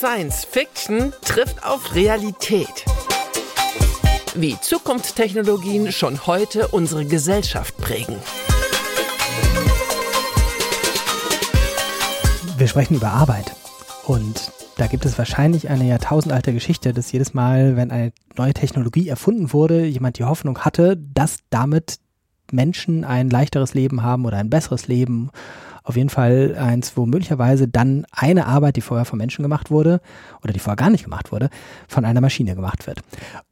Science Fiction trifft auf Realität. Wie Zukunftstechnologien schon heute unsere Gesellschaft prägen. Wir sprechen über Arbeit. Und da gibt es wahrscheinlich eine jahrtausendalte Geschichte, dass jedes Mal, wenn eine neue Technologie erfunden wurde, jemand die Hoffnung hatte, dass damit Menschen ein leichteres Leben haben oder ein besseres Leben auf jeden Fall eins, wo möglicherweise dann eine Arbeit, die vorher von Menschen gemacht wurde oder die vorher gar nicht gemacht wurde, von einer Maschine gemacht wird.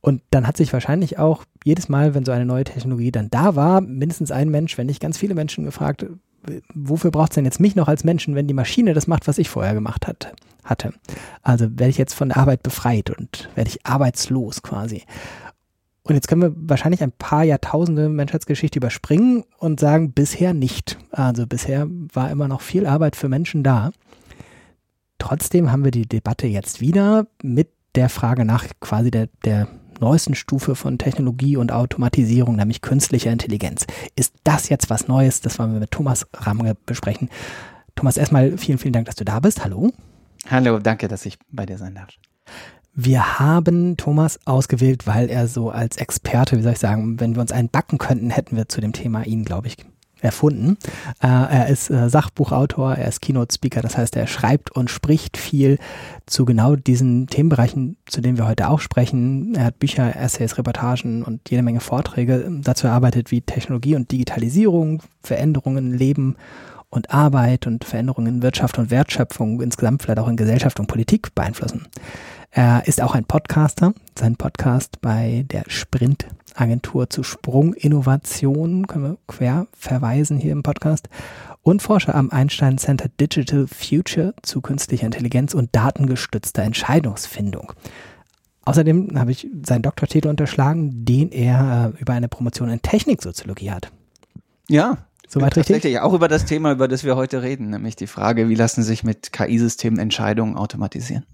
Und dann hat sich wahrscheinlich auch jedes Mal, wenn so eine neue Technologie dann da war, mindestens ein Mensch, wenn nicht ganz viele Menschen gefragt, wofür braucht es denn jetzt mich noch als Menschen, wenn die Maschine das macht, was ich vorher gemacht hat, hatte? Also werde ich jetzt von der Arbeit befreit und werde ich arbeitslos quasi. Und jetzt können wir wahrscheinlich ein paar Jahrtausende Menschheitsgeschichte überspringen und sagen, bisher nicht. Also bisher war immer noch viel Arbeit für Menschen da. Trotzdem haben wir die Debatte jetzt wieder mit der Frage nach quasi der, der neuesten Stufe von Technologie und Automatisierung, nämlich künstlicher Intelligenz. Ist das jetzt was Neues? Das wollen wir mit Thomas Ramge besprechen. Thomas, erstmal vielen, vielen Dank, dass du da bist. Hallo. Hallo, danke, dass ich bei dir sein darf. Wir haben Thomas ausgewählt, weil er so als Experte, wie soll ich sagen, wenn wir uns einen backen könnten, hätten wir zu dem Thema ihn, glaube ich, erfunden. Äh, er ist äh, Sachbuchautor, er ist Keynote-Speaker, das heißt, er schreibt und spricht viel zu genau diesen Themenbereichen, zu denen wir heute auch sprechen. Er hat Bücher, Essays, Reportagen und jede Menge Vorträge dazu erarbeitet, wie Technologie und Digitalisierung, Veränderungen, Leben und Arbeit und Veränderungen in Wirtschaft und Wertschöpfung insgesamt vielleicht auch in Gesellschaft und Politik beeinflussen. Er ist auch ein Podcaster. Sein Podcast bei der Sprint Agentur zu Sprunginnovation können wir quer verweisen hier im Podcast. Und Forscher am Einstein Center Digital Future zu künstlicher Intelligenz und datengestützter Entscheidungsfindung. Außerdem habe ich seinen Doktortitel unterschlagen, den er äh, über eine Promotion in Techniksoziologie hat. Ja, Soweit richtig? Tatsächlich auch über das Thema, über das wir heute reden, nämlich die Frage, wie lassen sich mit KI-Systemen Entscheidungen automatisieren.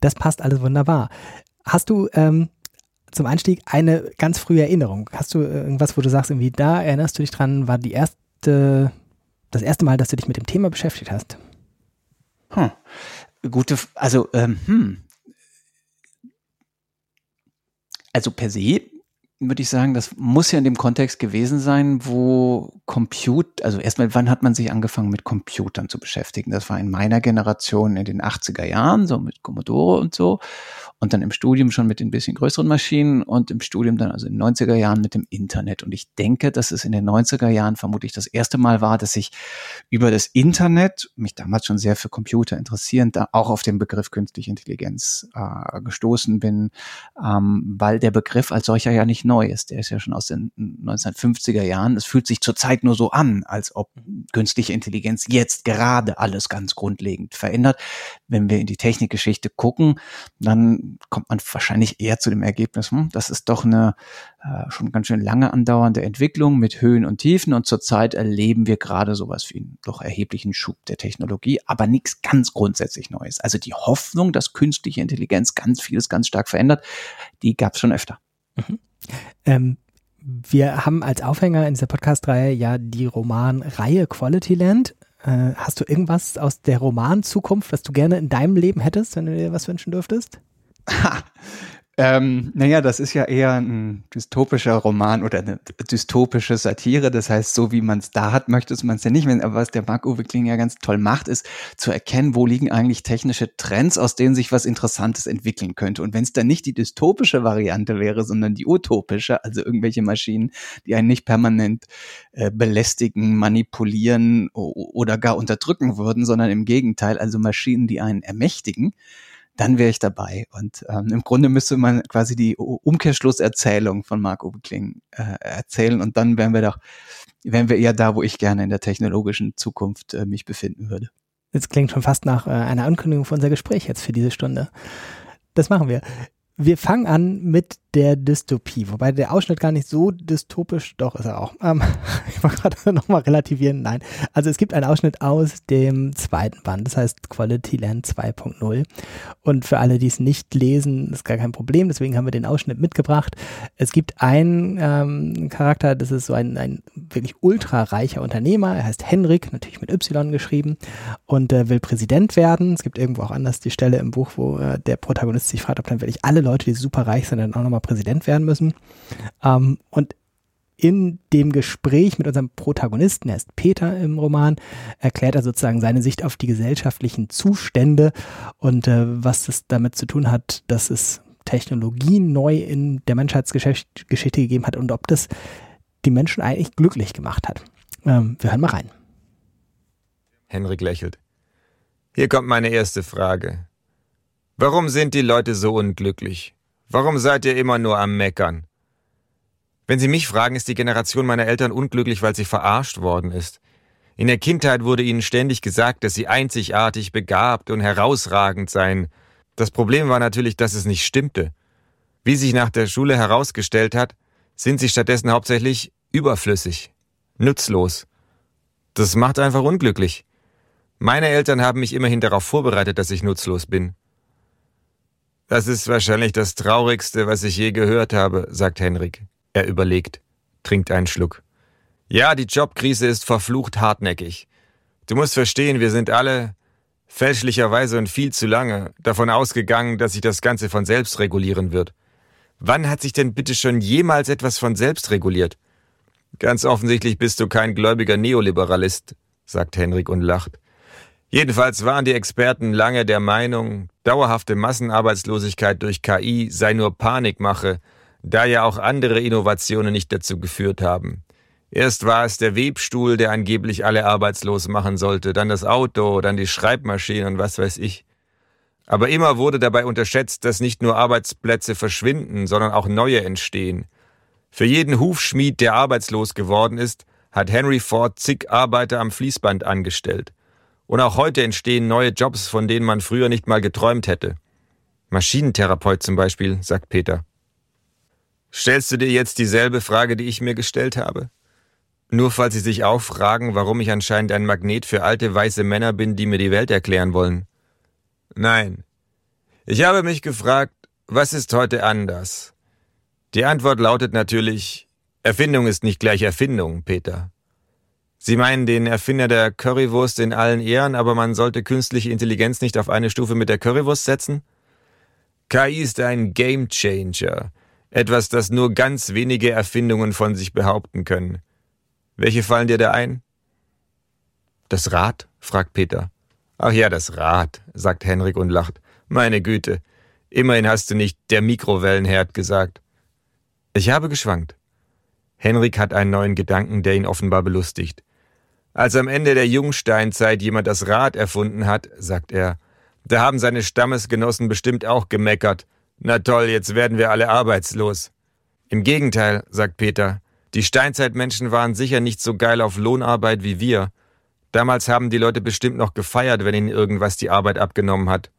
Das passt alles wunderbar. Hast du ähm, zum Einstieg eine ganz frühe Erinnerung? Hast du irgendwas, wo du sagst, irgendwie da erinnerst du dich dran, war die erste, das erste Mal, dass du dich mit dem Thema beschäftigt hast? Hm. Gute, also, ähm, hm. Also per se würde ich sagen, das muss ja in dem Kontext gewesen sein, wo Compute, also erstmal, wann hat man sich angefangen mit Computern zu beschäftigen? Das war in meiner Generation in den 80er Jahren, so mit Commodore und so und dann im Studium schon mit den bisschen größeren Maschinen und im Studium dann also in den 90er Jahren mit dem Internet. Und ich denke, dass es in den 90er Jahren vermutlich das erste Mal war, dass ich über das Internet, mich damals schon sehr für Computer interessierend, da auch auf den Begriff künstliche Intelligenz äh, gestoßen bin, ähm, weil der Begriff als solcher ja nicht neu ist. Der ist ja schon aus den 1950er Jahren. Es fühlt sich zurzeit nur so an, als ob künstliche Intelligenz jetzt gerade alles ganz grundlegend verändert. Wenn wir in die Technikgeschichte gucken, dann kommt man wahrscheinlich eher zu dem Ergebnis, hm, das ist doch eine äh, schon ganz schön lange andauernde Entwicklung mit Höhen und Tiefen und zurzeit erleben wir gerade sowas wie einen doch erheblichen Schub der Technologie, aber nichts ganz grundsätzlich Neues. Also die Hoffnung, dass künstliche Intelligenz ganz vieles ganz stark verändert, die gab es schon öfter. Mhm. Ähm, wir haben als Aufhänger in dieser Podcast-Reihe ja die Romanreihe Quality Land. Äh, hast du irgendwas aus der Romanzukunft, was du gerne in deinem Leben hättest, wenn du dir was wünschen dürftest? Ähm, naja, das ist ja eher ein dystopischer Roman oder eine dystopische Satire. Das heißt, so wie man es da hat, möchte man es ja nicht. Aber was der Marc-Uwe Kling ja ganz toll macht, ist zu erkennen, wo liegen eigentlich technische Trends, aus denen sich was Interessantes entwickeln könnte. Und wenn es dann nicht die dystopische Variante wäre, sondern die utopische, also irgendwelche Maschinen, die einen nicht permanent äh, belästigen, manipulieren oder gar unterdrücken würden, sondern im Gegenteil, also Maschinen, die einen ermächtigen, dann wäre ich dabei. Und ähm, im Grunde müsste man quasi die Umkehrschlusserzählung von Marco Kling äh, erzählen und dann wären wir doch, wären wir eher da, wo ich gerne in der technologischen Zukunft äh, mich befinden würde. Das klingt schon fast nach äh, einer Ankündigung für unser Gespräch jetzt für diese Stunde. Das machen wir. Wir fangen an mit der Dystopie, wobei der Ausschnitt gar nicht so dystopisch, doch ist er auch. Ähm, ich wollte gerade nochmal relativieren, nein. Also es gibt einen Ausschnitt aus dem zweiten Band, das heißt Quality Land 2.0. Und für alle, die es nicht lesen, ist gar kein Problem, deswegen haben wir den Ausschnitt mitgebracht. Es gibt einen ähm, Charakter, das ist so ein, ein wirklich ultra reicher Unternehmer, er heißt Henrik, natürlich mit Y geschrieben, und äh, will Präsident werden. Es gibt irgendwo auch anders die Stelle im Buch, wo äh, der Protagonist sich fragt, ob dann wirklich alle Leute, die super reich sind, dann auch nochmal Präsident werden müssen. Ähm, und in dem Gespräch mit unserem Protagonisten, er ist Peter im Roman, erklärt er sozusagen seine Sicht auf die gesellschaftlichen Zustände und äh, was das damit zu tun hat, dass es Technologien neu in der Menschheitsgeschichte gegeben hat und ob das die Menschen eigentlich glücklich gemacht hat. Ähm, wir hören mal rein. Henrik lächelt. Hier kommt meine erste Frage. Warum sind die Leute so unglücklich? Warum seid ihr immer nur am Meckern? Wenn Sie mich fragen, ist die Generation meiner Eltern unglücklich, weil sie verarscht worden ist. In der Kindheit wurde ihnen ständig gesagt, dass sie einzigartig, begabt und herausragend seien. Das Problem war natürlich, dass es nicht stimmte. Wie sich nach der Schule herausgestellt hat, sind sie stattdessen hauptsächlich überflüssig, nutzlos. Das macht einfach unglücklich. Meine Eltern haben mich immerhin darauf vorbereitet, dass ich nutzlos bin. Das ist wahrscheinlich das Traurigste, was ich je gehört habe, sagt Henrik. Er überlegt, trinkt einen Schluck. Ja, die Jobkrise ist verflucht hartnäckig. Du musst verstehen, wir sind alle fälschlicherweise und viel zu lange davon ausgegangen, dass sich das Ganze von selbst regulieren wird. Wann hat sich denn bitte schon jemals etwas von selbst reguliert? Ganz offensichtlich bist du kein gläubiger Neoliberalist, sagt Henrik und lacht. Jedenfalls waren die Experten lange der Meinung, dauerhafte Massenarbeitslosigkeit durch KI sei nur Panikmache, da ja auch andere Innovationen nicht dazu geführt haben. Erst war es der Webstuhl, der angeblich alle arbeitslos machen sollte, dann das Auto, dann die Schreibmaschine und was weiß ich. Aber immer wurde dabei unterschätzt, dass nicht nur Arbeitsplätze verschwinden, sondern auch neue entstehen. Für jeden Hufschmied, der arbeitslos geworden ist, hat Henry Ford zig Arbeiter am Fließband angestellt. Und auch heute entstehen neue Jobs, von denen man früher nicht mal geträumt hätte. Maschinentherapeut zum Beispiel, sagt Peter. Stellst du dir jetzt dieselbe Frage, die ich mir gestellt habe? Nur falls Sie sich auch fragen, warum ich anscheinend ein Magnet für alte weiße Männer bin, die mir die Welt erklären wollen. Nein. Ich habe mich gefragt, was ist heute anders? Die Antwort lautet natürlich, Erfindung ist nicht gleich Erfindung, Peter. Sie meinen den Erfinder der Currywurst in allen Ehren, aber man sollte künstliche Intelligenz nicht auf eine Stufe mit der Currywurst setzen? KI ist ein Game Changer, etwas, das nur ganz wenige Erfindungen von sich behaupten können. Welche fallen dir da ein? Das Rad? fragt Peter. Ach ja, das Rad, sagt Henrik und lacht. Meine Güte, immerhin hast du nicht der Mikrowellenherd gesagt. Ich habe geschwankt. Henrik hat einen neuen Gedanken, der ihn offenbar belustigt. Als am Ende der Jungsteinzeit jemand das Rad erfunden hat, sagt er, da haben seine Stammesgenossen bestimmt auch gemeckert. Na toll, jetzt werden wir alle arbeitslos. Im Gegenteil, sagt Peter, die Steinzeitmenschen waren sicher nicht so geil auf Lohnarbeit wie wir. Damals haben die Leute bestimmt noch gefeiert, wenn ihnen irgendwas die Arbeit abgenommen hat.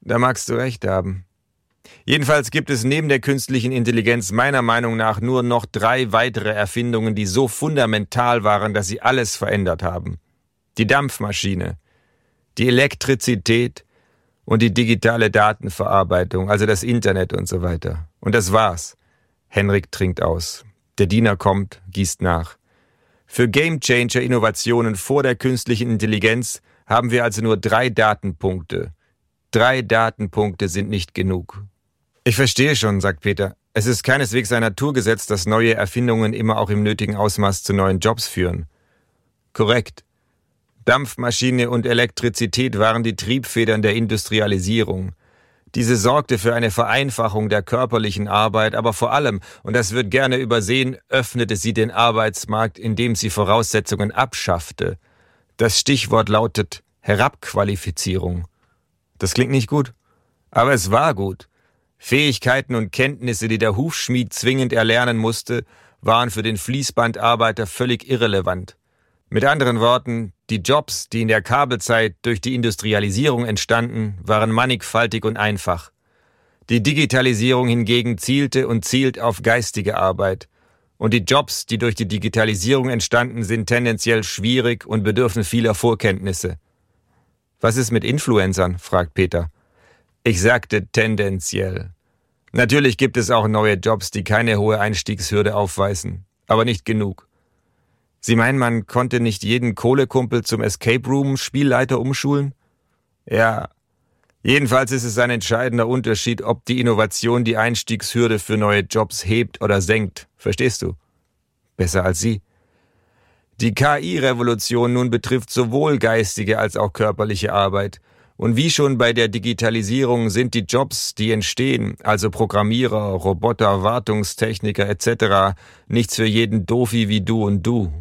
Da magst du recht haben. Jedenfalls gibt es neben der künstlichen Intelligenz meiner Meinung nach nur noch drei weitere Erfindungen, die so fundamental waren, dass sie alles verändert haben. Die Dampfmaschine, die Elektrizität und die digitale Datenverarbeitung, also das Internet und so weiter. Und das war's. Henrik trinkt aus. Der Diener kommt, gießt nach. Für Gamechanger Innovationen vor der künstlichen Intelligenz haben wir also nur drei Datenpunkte. Drei Datenpunkte sind nicht genug. Ich verstehe schon, sagt Peter. Es ist keineswegs ein Naturgesetz, dass neue Erfindungen immer auch im nötigen Ausmaß zu neuen Jobs führen. Korrekt. Dampfmaschine und Elektrizität waren die Triebfedern der Industrialisierung. Diese sorgte für eine Vereinfachung der körperlichen Arbeit, aber vor allem, und das wird gerne übersehen, öffnete sie den Arbeitsmarkt, indem sie Voraussetzungen abschaffte. Das Stichwort lautet Herabqualifizierung. Das klingt nicht gut, aber es war gut. Fähigkeiten und Kenntnisse, die der Hufschmied zwingend erlernen musste, waren für den Fließbandarbeiter völlig irrelevant. Mit anderen Worten, die Jobs, die in der Kabelzeit durch die Industrialisierung entstanden, waren mannigfaltig und einfach. Die Digitalisierung hingegen zielte und zielt auf geistige Arbeit. Und die Jobs, die durch die Digitalisierung entstanden, sind tendenziell schwierig und bedürfen vieler Vorkenntnisse. Was ist mit Influencern? fragt Peter. Ich sagte tendenziell. Natürlich gibt es auch neue Jobs, die keine hohe Einstiegshürde aufweisen, aber nicht genug. Sie meinen, man konnte nicht jeden Kohlekumpel zum Escape Room Spielleiter umschulen? Ja. Jedenfalls ist es ein entscheidender Unterschied, ob die Innovation die Einstiegshürde für neue Jobs hebt oder senkt. Verstehst du? Besser als Sie. Die KI-Revolution nun betrifft sowohl geistige als auch körperliche Arbeit. Und wie schon bei der Digitalisierung sind die Jobs, die entstehen, also Programmierer, Roboter, Wartungstechniker etc., nichts für jeden Dofi wie du und du.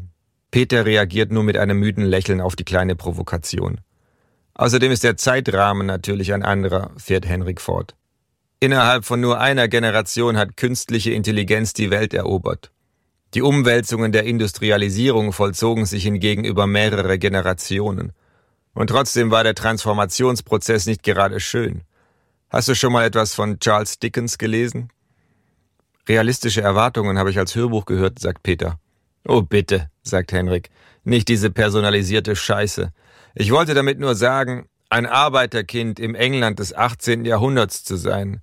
Peter reagiert nur mit einem müden Lächeln auf die kleine Provokation. Außerdem ist der Zeitrahmen natürlich ein anderer, fährt Henrik fort. Innerhalb von nur einer Generation hat künstliche Intelligenz die Welt erobert. Die Umwälzungen der Industrialisierung vollzogen sich hingegen über mehrere Generationen. Und trotzdem war der Transformationsprozess nicht gerade schön. Hast du schon mal etwas von Charles Dickens gelesen? Realistische Erwartungen habe ich als Hörbuch gehört, sagt Peter. Oh bitte, sagt Henrik, nicht diese personalisierte Scheiße. Ich wollte damit nur sagen, ein Arbeiterkind im England des 18. Jahrhunderts zu sein.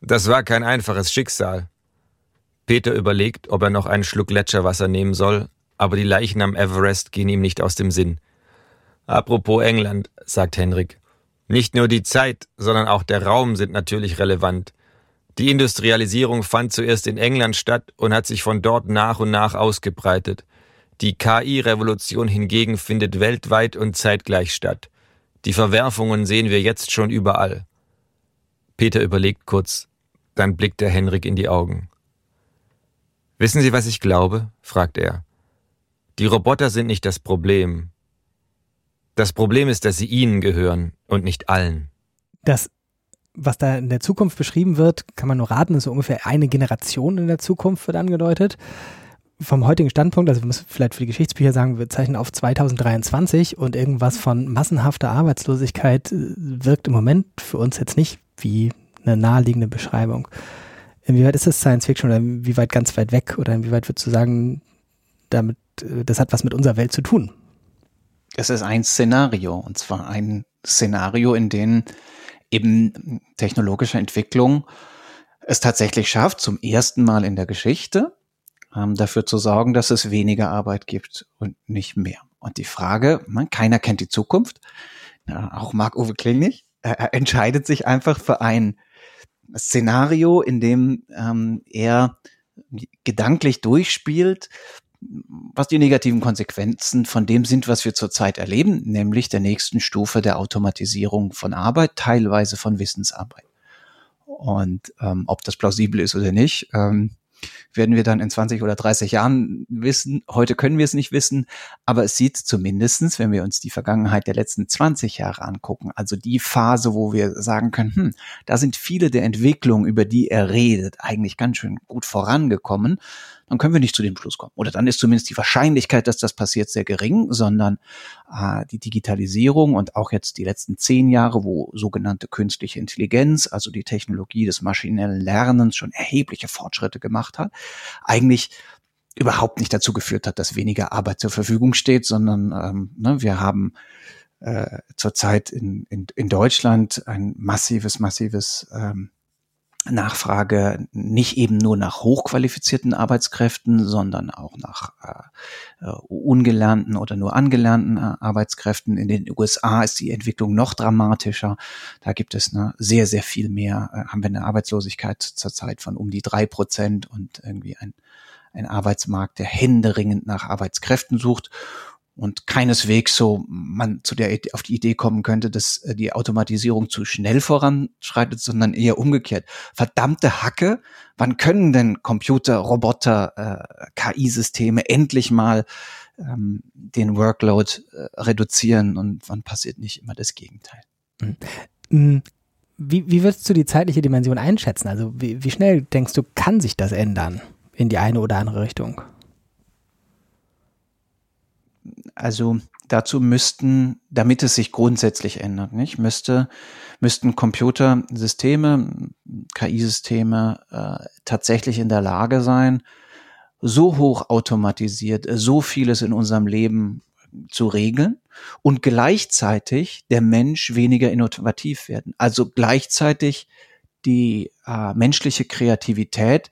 Das war kein einfaches Schicksal. Peter überlegt, ob er noch einen Schluck Gletscherwasser nehmen soll, aber die Leichen am Everest gehen ihm nicht aus dem Sinn. Apropos England, sagt Henrik. Nicht nur die Zeit, sondern auch der Raum sind natürlich relevant. Die Industrialisierung fand zuerst in England statt und hat sich von dort nach und nach ausgebreitet. Die KI-Revolution hingegen findet weltweit und zeitgleich statt. Die Verwerfungen sehen wir jetzt schon überall. Peter überlegt kurz, dann blickt er Henrik in die Augen. Wissen Sie, was ich glaube? fragt er. Die Roboter sind nicht das Problem. Das Problem ist, dass sie ihnen gehören und nicht allen. Das, was da in der Zukunft beschrieben wird, kann man nur raten, ist so ungefähr eine Generation in der Zukunft wird angedeutet. Vom heutigen Standpunkt, also wir müssen vielleicht für die Geschichtsbücher sagen, wir zeichnen auf 2023 und irgendwas von massenhafter Arbeitslosigkeit äh, wirkt im Moment für uns jetzt nicht wie eine naheliegende Beschreibung. Inwieweit ist das Science Fiction oder inwieweit ganz weit weg oder inwieweit würdest du sagen, damit, äh, das hat was mit unserer Welt zu tun? Es ist ein Szenario, und zwar ein Szenario, in dem eben technologische Entwicklung es tatsächlich schafft, zum ersten Mal in der Geschichte ähm, dafür zu sorgen, dass es weniger Arbeit gibt und nicht mehr. Und die Frage, man, keiner kennt die Zukunft, ja, auch Marc-Uwe Kling nicht, er entscheidet sich einfach für ein Szenario, in dem ähm, er gedanklich durchspielt, was die negativen Konsequenzen von dem sind, was wir zurzeit erleben, nämlich der nächsten Stufe der Automatisierung von Arbeit, teilweise von Wissensarbeit. Und ähm, ob das plausibel ist oder nicht, ähm, werden wir dann in 20 oder 30 Jahren wissen. Heute können wir es nicht wissen, aber es sieht zumindestens, wenn wir uns die Vergangenheit der letzten 20 Jahre angucken, also die Phase, wo wir sagen können, hm, da sind viele der Entwicklungen, über die er redet, eigentlich ganz schön gut vorangekommen dann können wir nicht zu dem Schluss kommen. Oder dann ist zumindest die Wahrscheinlichkeit, dass das passiert, sehr gering, sondern äh, die Digitalisierung und auch jetzt die letzten zehn Jahre, wo sogenannte künstliche Intelligenz, also die Technologie des maschinellen Lernens schon erhebliche Fortschritte gemacht hat, eigentlich überhaupt nicht dazu geführt hat, dass weniger Arbeit zur Verfügung steht, sondern ähm, ne, wir haben äh, zurzeit in, in, in Deutschland ein massives, massives ähm, Nachfrage nicht eben nur nach hochqualifizierten Arbeitskräften, sondern auch nach äh, äh ungelernten oder nur angelernten äh, Arbeitskräften. In den USA ist die Entwicklung noch dramatischer. Da gibt es ne, sehr, sehr viel mehr, äh, haben wir eine Arbeitslosigkeit zurzeit von um die drei Prozent und irgendwie ein, ein Arbeitsmarkt, der händeringend nach Arbeitskräften sucht und keineswegs so man zu der auf die Idee kommen könnte, dass äh, die Automatisierung zu schnell voranschreitet, sondern eher umgekehrt. Verdammte Hacke, wann können denn Computer, Roboter, äh, KI-Systeme endlich mal ähm, den Workload äh, reduzieren und wann passiert nicht immer das Gegenteil? Mhm. mhm. Wie, wie würdest du die zeitliche Dimension einschätzen? Also wie, wie schnell denkst du, kann sich das ändern in die eine oder andere Richtung? Also dazu müssten, damit es sich grundsätzlich ändert, nicht, müsste, müssten Computersysteme, KI-Systeme äh, tatsächlich in der Lage sein, so hoch automatisiert, so vieles in unserem Leben zu regeln und gleichzeitig der Mensch weniger innovativ werden. Also gleichzeitig die äh, menschliche Kreativität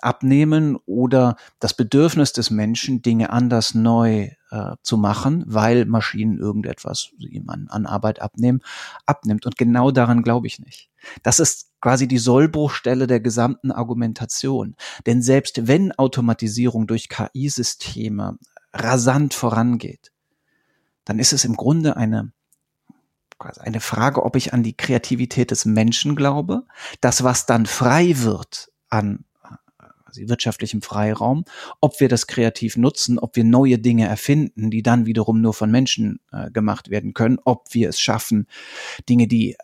abnehmen oder das Bedürfnis des Menschen, Dinge anders neu äh, zu machen, weil Maschinen irgendetwas ihm an, an Arbeit abnehmen, abnimmt. Und genau daran glaube ich nicht. Das ist quasi die Sollbruchstelle der gesamten Argumentation. Denn selbst wenn Automatisierung durch KI-Systeme rasant vorangeht, dann ist es im Grunde eine eine Frage, ob ich an die Kreativität des Menschen glaube, das, was dann frei wird an quasi wirtschaftlichem Freiraum, ob wir das kreativ nutzen, ob wir neue Dinge erfinden, die dann wiederum nur von Menschen äh, gemacht werden können, ob wir es schaffen, Dinge, die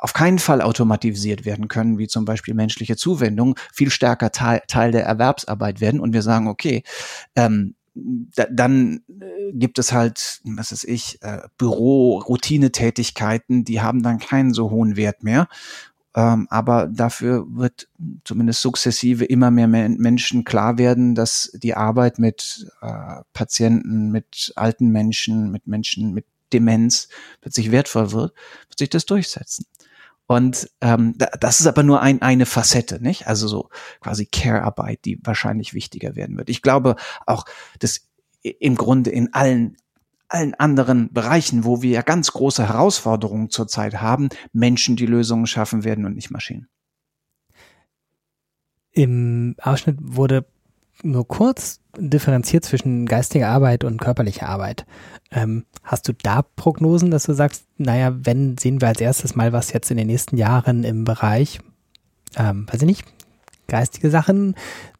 auf keinen Fall automatisiert werden können, wie zum Beispiel menschliche Zuwendung, viel stärker Teil, Teil der Erwerbsarbeit werden und wir sagen, okay, ähm, da, dann äh, gibt es halt, was weiß ich, äh, Büro-Routinetätigkeiten, die haben dann keinen so hohen Wert mehr. Ähm, aber dafür wird zumindest sukzessive immer mehr Menschen klar werden, dass die Arbeit mit äh, Patienten, mit alten Menschen, mit Menschen mit Demenz plötzlich wertvoll wird, wird sich das durchsetzen. Und ähm, das ist aber nur ein, eine Facette, nicht? Also so quasi Care-Arbeit, die wahrscheinlich wichtiger werden wird. Ich glaube auch, dass im Grunde in allen allen anderen Bereichen, wo wir ja ganz große Herausforderungen zurzeit haben, Menschen die Lösungen schaffen werden und nicht Maschinen. Im Ausschnitt wurde nur kurz differenziert zwischen geistiger Arbeit und körperlicher Arbeit. Ähm, hast du da Prognosen, dass du sagst, naja, wenn sehen wir als erstes mal was jetzt in den nächsten Jahren im Bereich, ähm, weiß ich nicht, geistige Sachen?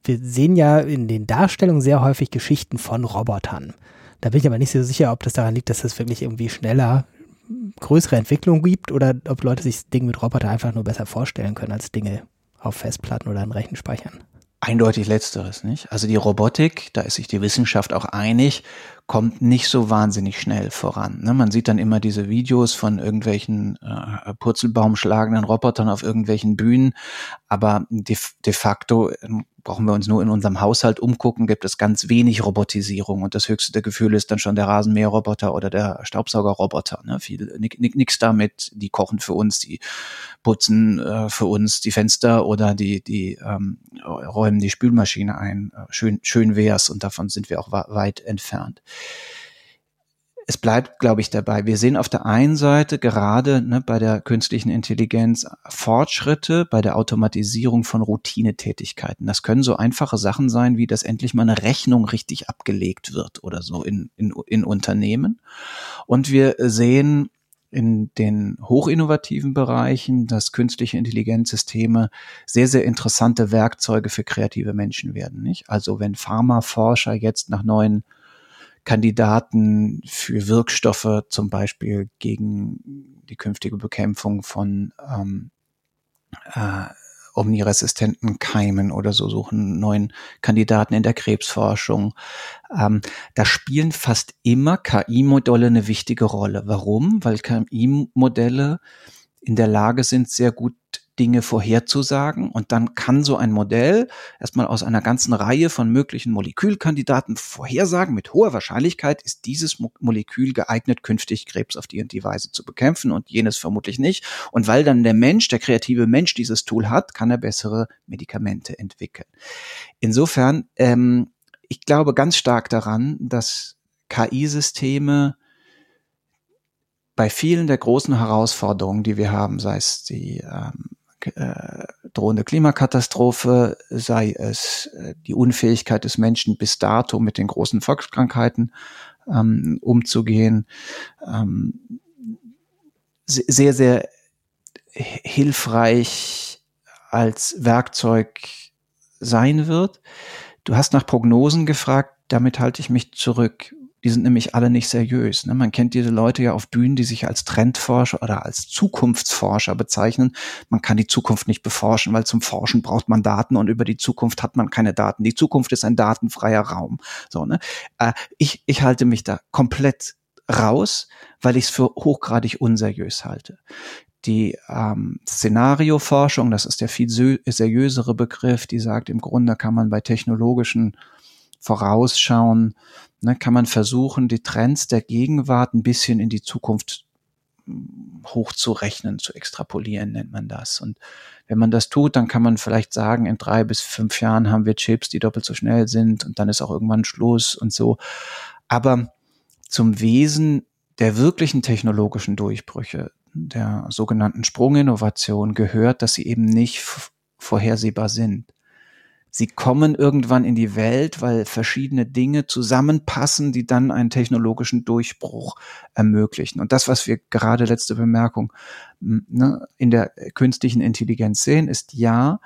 Wir sehen ja in den Darstellungen sehr häufig Geschichten von Robotern. Da bin ich aber nicht so sicher, ob das daran liegt, dass es wirklich irgendwie schneller größere Entwicklung gibt oder ob Leute sich Dinge mit Roboter einfach nur besser vorstellen können als Dinge auf Festplatten oder in Rechenspeichern. Eindeutig letzteres, nicht? Also die Robotik, da ist sich die Wissenschaft auch einig, kommt nicht so wahnsinnig schnell voran. Ne? Man sieht dann immer diese Videos von irgendwelchen äh, Purzelbaumschlagenden Robotern auf irgendwelchen Bühnen, aber de, de facto ähm, brauchen wir uns nur in unserem Haushalt umgucken, gibt es ganz wenig Robotisierung und das höchste der Gefühle ist dann schon der Rasenmäherroboter oder der Staubsaugerroboter. Ne? Viel nix damit, die kochen für uns, die putzen äh, für uns die Fenster oder die die ähm, räumen die Spülmaschine ein. Äh, schön schön wär's und davon sind wir auch weit entfernt es bleibt, glaube ich, dabei. Wir sehen auf der einen Seite gerade ne, bei der künstlichen Intelligenz Fortschritte bei der Automatisierung von Routinetätigkeiten. Das können so einfache Sachen sein, wie dass endlich mal eine Rechnung richtig abgelegt wird oder so in, in, in Unternehmen. Und wir sehen in den hochinnovativen Bereichen, dass künstliche Intelligenzsysteme sehr, sehr interessante Werkzeuge für kreative Menschen werden. Nicht? Also wenn Pharmaforscher jetzt nach neuen Kandidaten für Wirkstoffe, zum Beispiel gegen die künftige Bekämpfung von ähm, äh, omniresistenten Keimen oder so suchen neuen Kandidaten in der Krebsforschung. Ähm, da spielen fast immer KI-Modelle eine wichtige Rolle. Warum? Weil KI-Modelle in der Lage sind, sehr gut Dinge vorherzusagen. Und dann kann so ein Modell erstmal aus einer ganzen Reihe von möglichen Molekülkandidaten vorhersagen, mit hoher Wahrscheinlichkeit ist dieses Mo Molekül geeignet, künftig Krebs auf die und die Weise zu bekämpfen und jenes vermutlich nicht. Und weil dann der Mensch, der kreative Mensch dieses Tool hat, kann er bessere Medikamente entwickeln. Insofern, ähm, ich glaube ganz stark daran, dass KI-Systeme bei vielen der großen Herausforderungen, die wir haben, sei es die ähm, äh, drohende Klimakatastrophe, sei es äh, die Unfähigkeit des Menschen bis dato mit den großen Volkskrankheiten ähm, umzugehen, ähm, sehr, sehr hilfreich als Werkzeug sein wird. Du hast nach Prognosen gefragt, damit halte ich mich zurück. Die sind nämlich alle nicht seriös. Ne? Man kennt diese Leute ja auf Bühnen, die sich als Trendforscher oder als Zukunftsforscher bezeichnen. Man kann die Zukunft nicht beforschen, weil zum Forschen braucht man Daten und über die Zukunft hat man keine Daten. Die Zukunft ist ein datenfreier Raum. So, ne? Äh, ich, ich halte mich da komplett raus, weil ich es für hochgradig unseriös halte. Die ähm, Szenarioforschung, das ist der viel seriösere Begriff, die sagt, im Grunde kann man bei technologischen Vorausschauen, ne, kann man versuchen, die Trends der Gegenwart ein bisschen in die Zukunft hm, hochzurechnen, zu extrapolieren, nennt man das. Und wenn man das tut, dann kann man vielleicht sagen, in drei bis fünf Jahren haben wir Chips, die doppelt so schnell sind und dann ist auch irgendwann Schluss und so. Aber zum Wesen der wirklichen technologischen Durchbrüche, der sogenannten Sprunginnovation gehört, dass sie eben nicht vorhersehbar sind. Sie kommen irgendwann in die Welt, weil verschiedene Dinge zusammenpassen, die dann einen technologischen Durchbruch ermöglichen. Und das, was wir gerade letzte Bemerkung ne, in der künstlichen Intelligenz sehen, ist ja,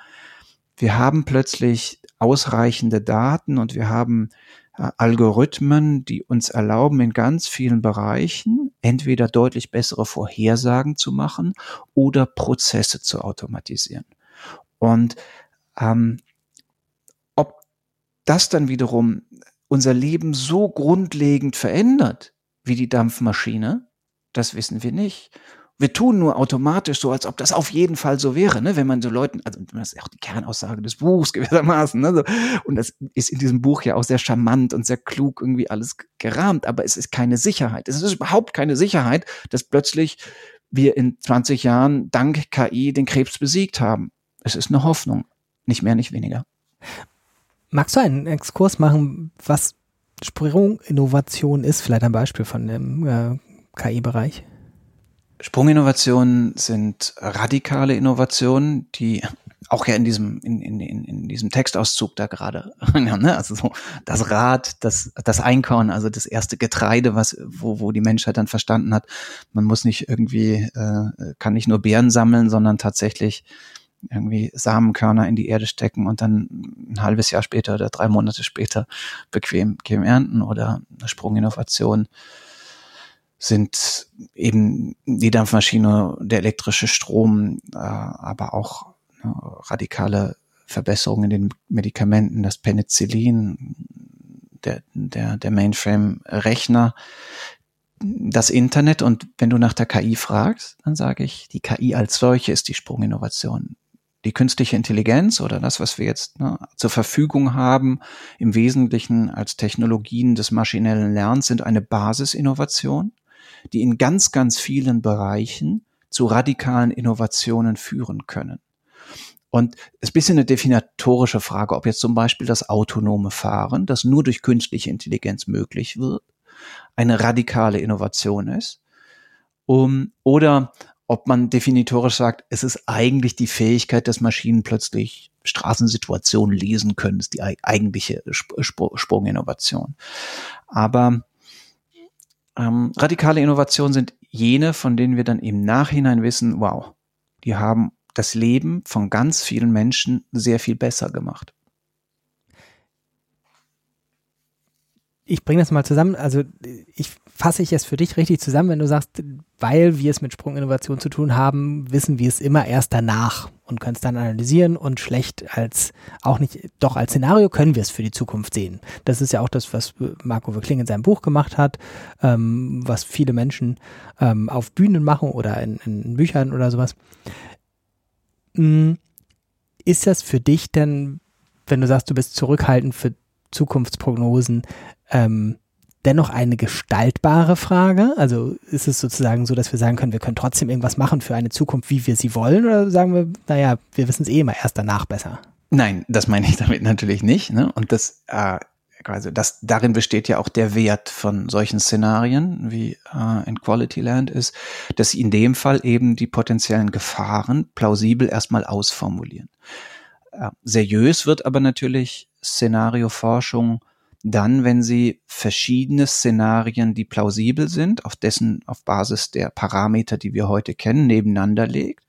wir haben plötzlich ausreichende Daten und wir haben äh, Algorithmen, die uns erlauben, in ganz vielen Bereichen entweder deutlich bessere Vorhersagen zu machen oder Prozesse zu automatisieren. Und ähm, das dann wiederum unser Leben so grundlegend verändert wie die Dampfmaschine, das wissen wir nicht wir tun nur automatisch so, als ob das auf jeden Fall so wäre, ne? wenn man so Leuten, also das ist auch die Kernaussage des Buchs gewissermaßen, ne? So, und das ist in diesem Buch ja auch sehr charmant und sehr klug irgendwie alles gerahmt, aber es ist keine Sicherheit. Es ist überhaupt keine Sicherheit, dass plötzlich wir in 20 Jahren dank KI den Krebs besiegt haben. Es ist eine Hoffnung, nicht mehr, nicht weniger. Magst du einen Exkurs machen, was Sprunginnovation ist? Vielleicht ein Beispiel von dem äh, KI-Bereich? Sprunginnovationen sind radikale Innovationen, die auch ja in diesem, in, in, in diesem Textauszug da gerade, ne? also so das Rad, das, das Einkorn, also das erste Getreide, was, wo, wo die Menschheit dann verstanden hat, man muss nicht irgendwie, äh, kann nicht nur Beeren sammeln, sondern tatsächlich irgendwie Samenkörner in die Erde stecken und dann ein halbes Jahr später oder drei Monate später bequem, bequem ernten oder eine Sprunginnovation sind eben die Dampfmaschine, der elektrische Strom, äh, aber auch ne, radikale Verbesserungen in den Medikamenten, das Penicillin, der, der, der Mainframe-Rechner, das Internet und wenn du nach der KI fragst, dann sage ich, die KI als solche ist die Sprunginnovation. Die künstliche Intelligenz oder das, was wir jetzt ne, zur Verfügung haben, im Wesentlichen als Technologien des maschinellen Lernens, sind eine Basisinnovation die in ganz, ganz vielen Bereichen zu radikalen Innovationen führen können. Und es ist ein bisschen eine definitorische Frage, ob jetzt zum Beispiel das autonome Fahren, das nur durch künstliche Intelligenz möglich wird, eine radikale Innovation ist, um, oder ob man definitorisch sagt, es ist eigentlich die Fähigkeit, dass Maschinen plötzlich Straßensituationen lesen können, ist die eigentliche Sprunginnovation. Aber ähm, radikale Innovationen sind jene, von denen wir dann im Nachhinein wissen, wow, die haben das Leben von ganz vielen Menschen sehr viel besser gemacht. Ich bringe das mal zusammen. Also ich fasse ich es für dich richtig zusammen, wenn du sagst, weil wir es mit Sprunginnovation zu tun haben, wissen wir es immer erst danach und können es dann analysieren und schlecht als, auch nicht, doch als Szenario können wir es für die Zukunft sehen. Das ist ja auch das, was Marco Wirkling in seinem Buch gemacht hat, ähm, was viele Menschen ähm, auf Bühnen machen oder in, in Büchern oder sowas. Hm, ist das für dich denn, wenn du sagst, du bist zurückhaltend für Zukunftsprognosen, ähm, dennoch eine gestaltbare Frage? Also ist es sozusagen so, dass wir sagen können, wir können trotzdem irgendwas machen für eine Zukunft, wie wir sie wollen? Oder sagen wir, naja, wir wissen es eh immer erst danach besser? Nein, das meine ich damit natürlich nicht. Ne? Und das, äh, also das, darin besteht ja auch der Wert von solchen Szenarien wie äh, in Quality Land ist, dass sie in dem Fall eben die potenziellen Gefahren plausibel erstmal ausformulieren. Äh, seriös wird aber natürlich Szenarioforschung dann, wenn sie verschiedene Szenarien, die plausibel sind, auf dessen, auf Basis der Parameter, die wir heute kennen, nebeneinander legt,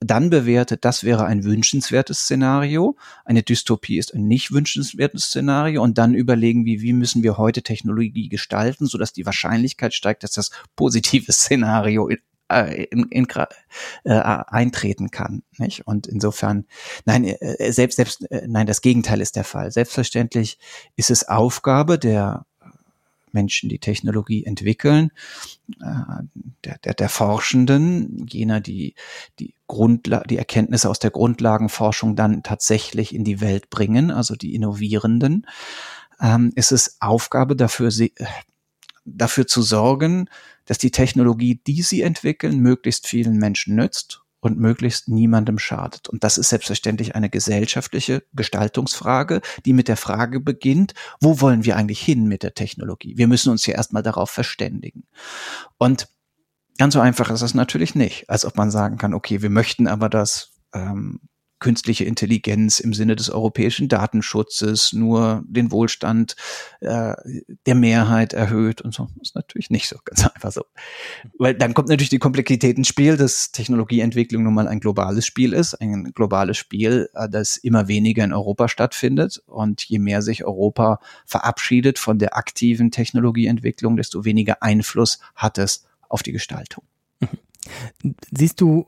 dann bewertet, das wäre ein wünschenswertes Szenario, eine Dystopie ist ein nicht wünschenswertes Szenario. Und dann überlegen wir, wie müssen wir heute Technologie gestalten, sodass die Wahrscheinlichkeit steigt, dass das positive Szenario in, in, äh, eintreten kann. Nicht? Und insofern, nein, äh, selbst, selbst, äh, nein, das Gegenteil ist der Fall. Selbstverständlich ist es Aufgabe der Menschen, die Technologie entwickeln, äh, der, der, der Forschenden, jener, die die, Grundla die Erkenntnisse aus der Grundlagenforschung dann tatsächlich in die Welt bringen, also die Innovierenden, ähm, ist es Aufgabe dafür, sie, dafür zu sorgen, dass die Technologie, die sie entwickeln, möglichst vielen Menschen nützt und möglichst niemandem schadet. Und das ist selbstverständlich eine gesellschaftliche Gestaltungsfrage, die mit der Frage beginnt, wo wollen wir eigentlich hin mit der Technologie? Wir müssen uns hier erstmal darauf verständigen. Und ganz so einfach ist das natürlich nicht, als ob man sagen kann, okay, wir möchten aber, dass ähm, künstliche Intelligenz im Sinne des europäischen Datenschutzes nur den Wohlstand äh, der Mehrheit erhöht und so. Das ist natürlich nicht so ganz einfach so. Weil dann kommt natürlich die Komplexität ins Spiel, dass Technologieentwicklung nun mal ein globales Spiel ist, ein globales Spiel, äh, das immer weniger in Europa stattfindet. Und je mehr sich Europa verabschiedet von der aktiven Technologieentwicklung, desto weniger Einfluss hat es auf die Gestaltung. Siehst du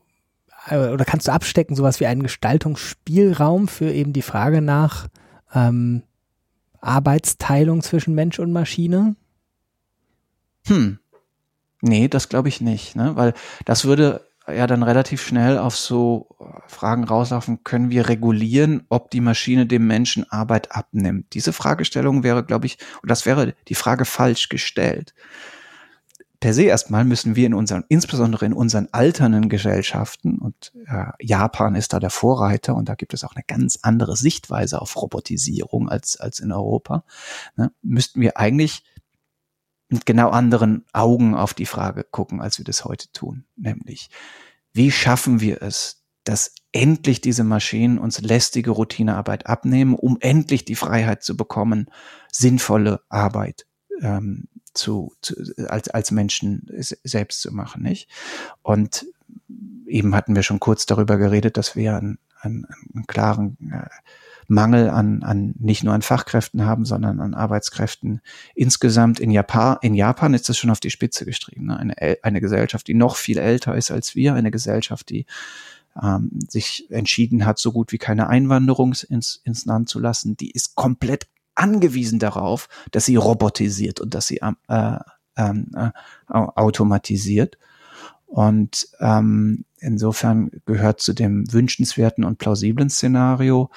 oder kannst du abstecken, sowas wie einen Gestaltungsspielraum für eben die Frage nach ähm, Arbeitsteilung zwischen Mensch und Maschine? Hm. Nee, das glaube ich nicht, ne? Weil das würde ja dann relativ schnell auf so Fragen rauslaufen, können wir regulieren, ob die Maschine dem Menschen Arbeit abnimmt? Diese Fragestellung wäre, glaube ich, und das wäre die Frage falsch gestellt per se erstmal müssen wir in unseren, insbesondere in unseren alternden Gesellschaften, und äh, Japan ist da der Vorreiter und da gibt es auch eine ganz andere Sichtweise auf Robotisierung als, als in Europa, ne, müssten wir eigentlich mit genau anderen Augen auf die Frage gucken, als wir das heute tun. Nämlich, wie schaffen wir es, dass endlich diese Maschinen uns lästige Routinearbeit abnehmen, um endlich die Freiheit zu bekommen, sinnvolle Arbeit ähm, zu, zu als, als Menschen selbst zu machen, nicht? Und eben hatten wir schon kurz darüber geredet, dass wir einen, einen, einen klaren äh, Mangel an, an nicht nur an Fachkräften haben, sondern an Arbeitskräften insgesamt. In Japan, in Japan ist das schon auf die Spitze gestrieben. Ne? Eine, eine Gesellschaft, die noch viel älter ist als wir, eine Gesellschaft, die ähm, sich entschieden hat, so gut wie keine Einwanderung ins, ins Land zu lassen, die ist komplett angewiesen darauf, dass sie robotisiert und dass sie äh, ähm, äh, automatisiert. Und ähm, insofern gehört zu dem wünschenswerten und plausiblen Szenario,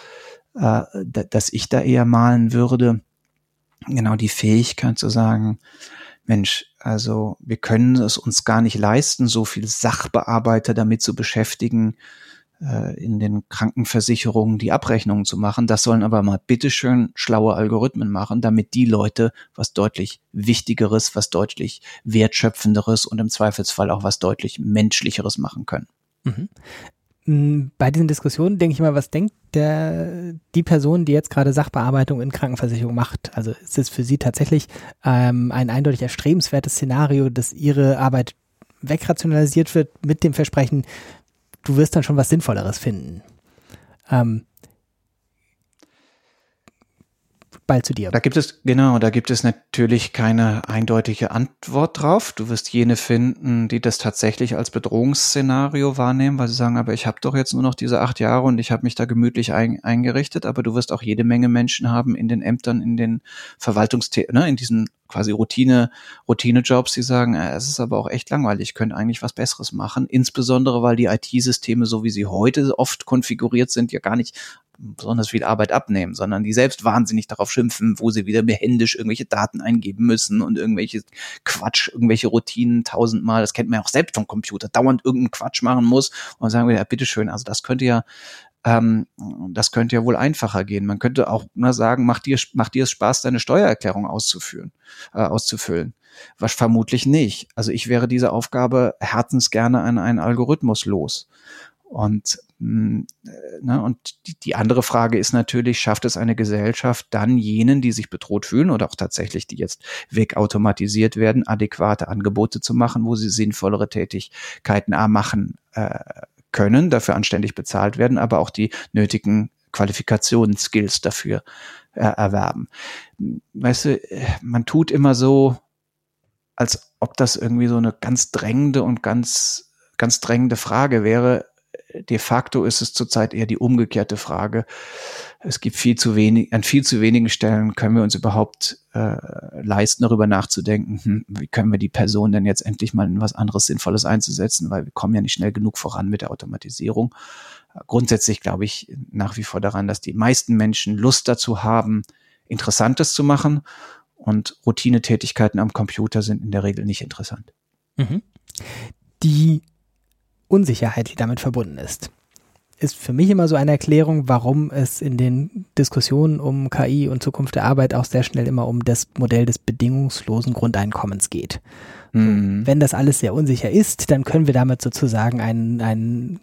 äh, dass ich da eher malen würde, genau die Fähigkeit zu sagen, Mensch, also wir können es uns gar nicht leisten, so viel Sachbearbeiter damit zu beschäftigen, äh, in den Krankenversicherungen die Abrechnungen zu machen. Das sollen aber mal bitteschön schlaue Algorithmen machen, damit die Leute was deutlich Wichtigeres, was deutlich Wertschöpfenderes und im Zweifelsfall auch was deutlich Menschlicheres machen können. Mhm. Mm, bei diesen Diskussionen denke ich mal, was denkt der, die Person, die jetzt gerade Sachbearbeitung in Krankenversicherung macht? Also ist es für sie tatsächlich ähm, ein eindeutig erstrebenswertes Szenario, dass ihre Arbeit wegrationalisiert wird mit dem Versprechen, du wirst dann schon was Sinnvolleres finden. Ähm, bald zu dir. Da gibt es, genau, da gibt es natürlich keine eindeutige Antwort drauf. Du wirst jene finden, die das tatsächlich als Bedrohungsszenario wahrnehmen, weil sie sagen, aber ich habe doch jetzt nur noch diese acht Jahre und ich habe mich da gemütlich ein, eingerichtet. Aber du wirst auch jede Menge Menschen haben in den Ämtern, in den Verwaltungsthemen, ne, in diesen quasi Routine, Routine-Jobs, die sagen, äh, es ist aber auch echt langweilig, ich könnte eigentlich was Besseres machen, insbesondere weil die IT-Systeme, so wie sie heute oft konfiguriert sind, ja gar nicht besonders viel Arbeit abnehmen, sondern die selbst wahnsinnig darauf schimpfen, wo sie wieder händisch irgendwelche Daten eingeben müssen und irgendwelche Quatsch, irgendwelche Routinen tausendmal, das kennt man ja auch selbst vom Computer, dauernd irgendeinen Quatsch machen muss und sagen wir, ja, bitteschön, also das könnte ja ähm, das könnte ja wohl einfacher gehen. Man könnte auch nur sagen, macht dir, macht dir es Spaß, deine Steuererklärung auszuführen, äh, auszufüllen. Was vermutlich nicht. Also ich wäre diese Aufgabe herzensgerne an einen Algorithmus los. Und, mh, äh, ne, und die, andere Frage ist natürlich, schafft es eine Gesellschaft dann jenen, die sich bedroht fühlen oder auch tatsächlich, die jetzt wegautomatisiert werden, adäquate Angebote zu machen, wo sie sinnvollere Tätigkeiten A machen äh, können, dafür anständig bezahlt werden, aber auch die nötigen Qualifikationen, Skills dafür äh, erwerben. Weißt du, man tut immer so, als ob das irgendwie so eine ganz drängende und ganz, ganz drängende Frage wäre de facto ist es zurzeit eher die umgekehrte Frage. Es gibt viel zu wenig, an viel zu wenigen Stellen können wir uns überhaupt äh, leisten, darüber nachzudenken, hm, wie können wir die Person denn jetzt endlich mal in was anderes Sinnvolles einzusetzen, weil wir kommen ja nicht schnell genug voran mit der Automatisierung. Grundsätzlich glaube ich nach wie vor daran, dass die meisten Menschen Lust dazu haben, Interessantes zu machen und Routinetätigkeiten am Computer sind in der Regel nicht interessant. Mhm. Die Unsicherheit, die damit verbunden ist, ist für mich immer so eine Erklärung, warum es in den Diskussionen um KI und Zukunft der Arbeit auch sehr schnell immer um das Modell des bedingungslosen Grundeinkommens geht. Mhm. Wenn das alles sehr unsicher ist, dann können wir damit sozusagen ein, ein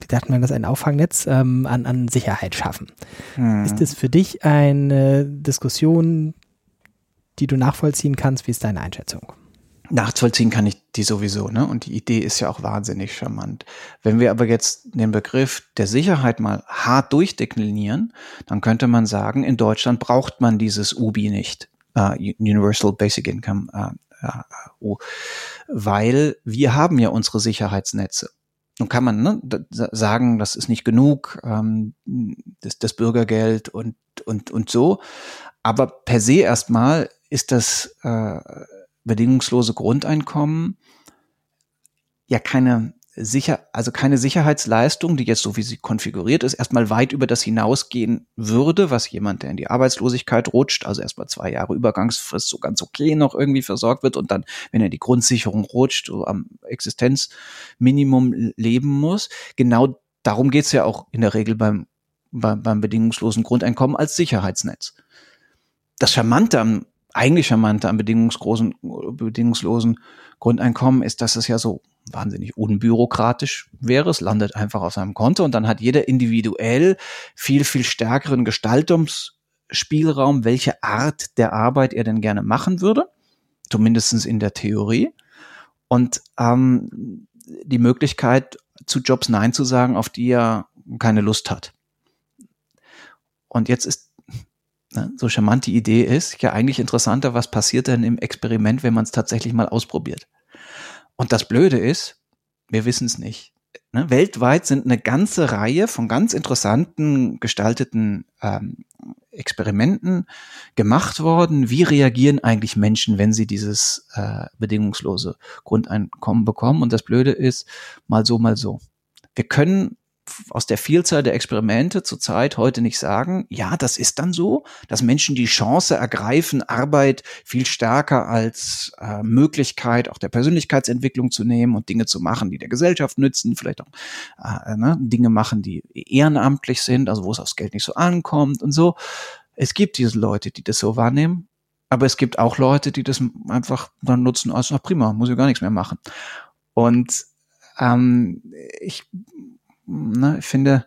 wie sagt man das, ein Auffangnetz ähm, an, an Sicherheit schaffen. Mhm. Ist es für dich eine Diskussion, die du nachvollziehen kannst? Wie ist deine Einschätzung? Nachvollziehen kann ich die sowieso, ne? Und die Idee ist ja auch wahnsinnig charmant. Wenn wir aber jetzt den Begriff der Sicherheit mal hart durchdeklinieren, dann könnte man sagen, in Deutschland braucht man dieses UBI nicht, uh, Universal Basic Income, uh, uh, weil wir haben ja unsere Sicherheitsnetze. Nun kann man ne, sagen, das ist nicht genug, ähm, das, das Bürgergeld und, und, und so. Aber per se erstmal ist das äh, bedingungslose Grundeinkommen ja keine sicher, also keine Sicherheitsleistung, die jetzt so wie sie konfiguriert ist, erstmal weit über das hinausgehen würde, was jemand, der in die Arbeitslosigkeit rutscht, also erstmal zwei Jahre Übergangsfrist so ganz okay noch irgendwie versorgt wird und dann, wenn er die Grundsicherung rutscht, so am Existenzminimum leben muss. Genau darum geht's ja auch in der Regel beim, beim, beim bedingungslosen Grundeinkommen als Sicherheitsnetz. Das Charmante am eigentlich charmante am bedingungslosen, bedingungslosen Grundeinkommen ist, dass es ja so wahnsinnig unbürokratisch wäre. Es landet einfach auf seinem Konto und dann hat jeder individuell viel, viel stärkeren Gestaltungsspielraum, welche Art der Arbeit er denn gerne machen würde. Zumindestens in der Theorie. Und ähm, die Möglichkeit, zu Jobs Nein zu sagen, auf die er keine Lust hat. Und jetzt ist ne, so charmant die Idee ist, ja eigentlich interessanter, was passiert denn im Experiment, wenn man es tatsächlich mal ausprobiert. Und das Blöde ist, wir wissen es nicht. Ne, weltweit sind eine ganze Reihe von ganz interessanten gestalteten ähm, Experimenten gemacht worden. Wie reagieren eigentlich Menschen, wenn sie dieses äh, bedingungslose Grundeinkommen bekommen? Und das Blöde ist, mal so, mal so. Wir können aus der Vielzahl der Experimente zurzeit heute nicht sagen, ja, das ist dann so, dass Menschen die Chance ergreifen, Arbeit viel stärker als äh, Möglichkeit auch der Persönlichkeitsentwicklung zu nehmen und Dinge zu machen, die der Gesellschaft nützen, vielleicht auch äh, ne, Dinge machen, die ehrenamtlich sind, also wo es aufs Geld nicht so ankommt und so. Es gibt diese Leute, die das so wahrnehmen, aber es gibt auch Leute, die das einfach dann nutzen als, na prima, muss ich gar nichts mehr machen. Und ähm, ich ne, ich finde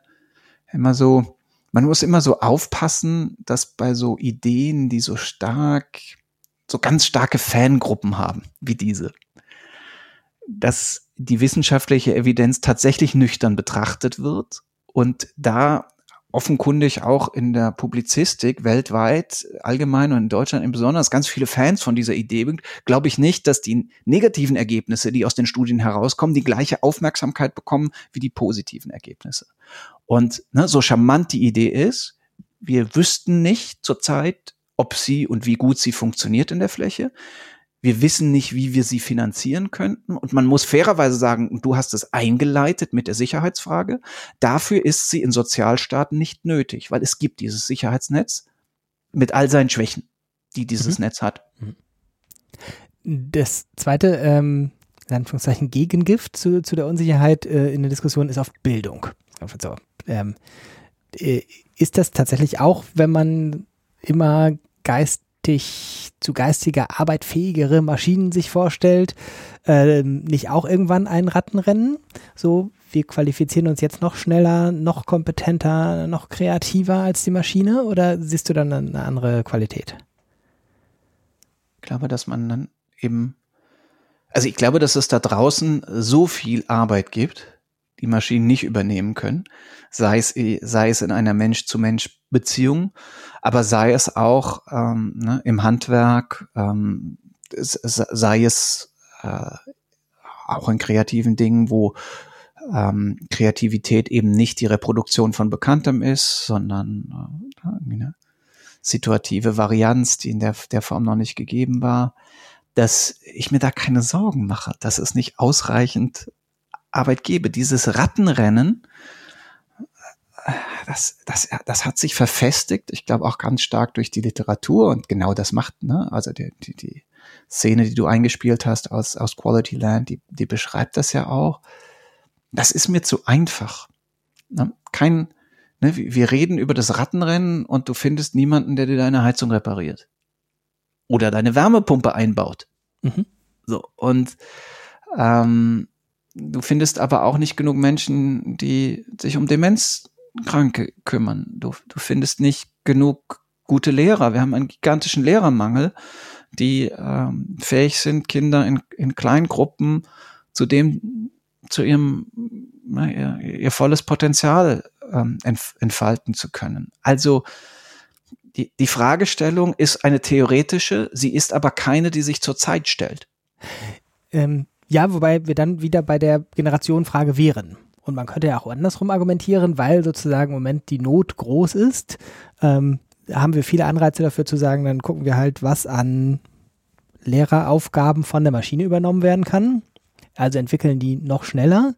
immer so, man muss immer so aufpassen, dass bei so Ideen, die so stark, so ganz starke Fangruppen haben, wie diese, dass die wissenschaftliche Evidenz tatsächlich nüchtern betrachtet wird und da offenkundig auch in der Publizistik weltweit allgemein und in Deutschland im Besonderen ganz viele Fans von dieser Idee sind, glaube ich nicht, dass die negativen Ergebnisse, die aus den Studien herauskommen, die gleiche Aufmerksamkeit bekommen wie die positiven Ergebnisse. Und ne, so charmant die Idee ist, wir wüssten nicht zurzeit, ob sie und wie gut sie funktioniert in der Fläche. Wir wissen nicht, wie wir sie finanzieren könnten. Und man muss fairerweise sagen, du hast es eingeleitet mit der Sicherheitsfrage. Dafür ist sie in Sozialstaaten nicht nötig, weil es gibt dieses Sicherheitsnetz mit all seinen Schwächen, die dieses mhm. Netz hat. Mhm. Das zweite, ähm, in Anführungszeichen, Gegengift zu, zu der Unsicherheit äh, in der Diskussion ist oft Bildung. So, ähm, äh, ist das tatsächlich auch, wenn man immer Geist geistig, zu geistiger Arbeit fähigere Maschinen sich vorstellt, äh, nicht auch irgendwann ein Rattenrennen? So, wir qualifizieren uns jetzt noch schneller, noch kompetenter, noch kreativer als die Maschine oder siehst du dann eine andere Qualität? Ich glaube, dass man dann eben, also ich glaube, dass es da draußen so viel Arbeit gibt, die Maschinen nicht übernehmen können, sei es, sei es in einer Mensch-zu-Mensch-Beziehung, aber sei es auch ähm, ne, im Handwerk, ähm, sei es äh, auch in kreativen Dingen, wo ähm, Kreativität eben nicht die Reproduktion von Bekanntem ist, sondern äh, eine situative Varianz, die in der, der Form noch nicht gegeben war, dass ich mir da keine Sorgen mache, dass es nicht ausreichend Arbeit gebe. Dieses Rattenrennen, das, das, das hat sich verfestigt, ich glaube auch ganz stark durch die Literatur und genau das macht, ne? also die, die, die Szene, die du eingespielt hast aus, aus Quality Land, die, die beschreibt das ja auch. Das ist mir zu einfach. Ne? Kein, ne? wir reden über das Rattenrennen und du findest niemanden, der dir deine Heizung repariert. Oder deine Wärmepumpe einbaut. Mhm. So, und ähm, du findest aber auch nicht genug Menschen, die sich um Demenzkranke kümmern. Du, du findest nicht genug gute Lehrer. Wir haben einen gigantischen Lehrermangel die ähm, fähig sind, Kinder in, in Kleingruppen zu dem, zu ihrem, na, ihr, ihr volles Potenzial ähm, entf entfalten zu können. Also die, die Fragestellung ist eine theoretische, sie ist aber keine, die sich zur Zeit stellt. Ähm, ja, wobei wir dann wieder bei der Generationenfrage wären. Und man könnte ja auch andersrum argumentieren, weil sozusagen im Moment die Not groß ist. Ähm, haben wir viele Anreize dafür zu sagen, dann gucken wir halt, was an Lehreraufgaben von der Maschine übernommen werden kann. Also entwickeln die noch schneller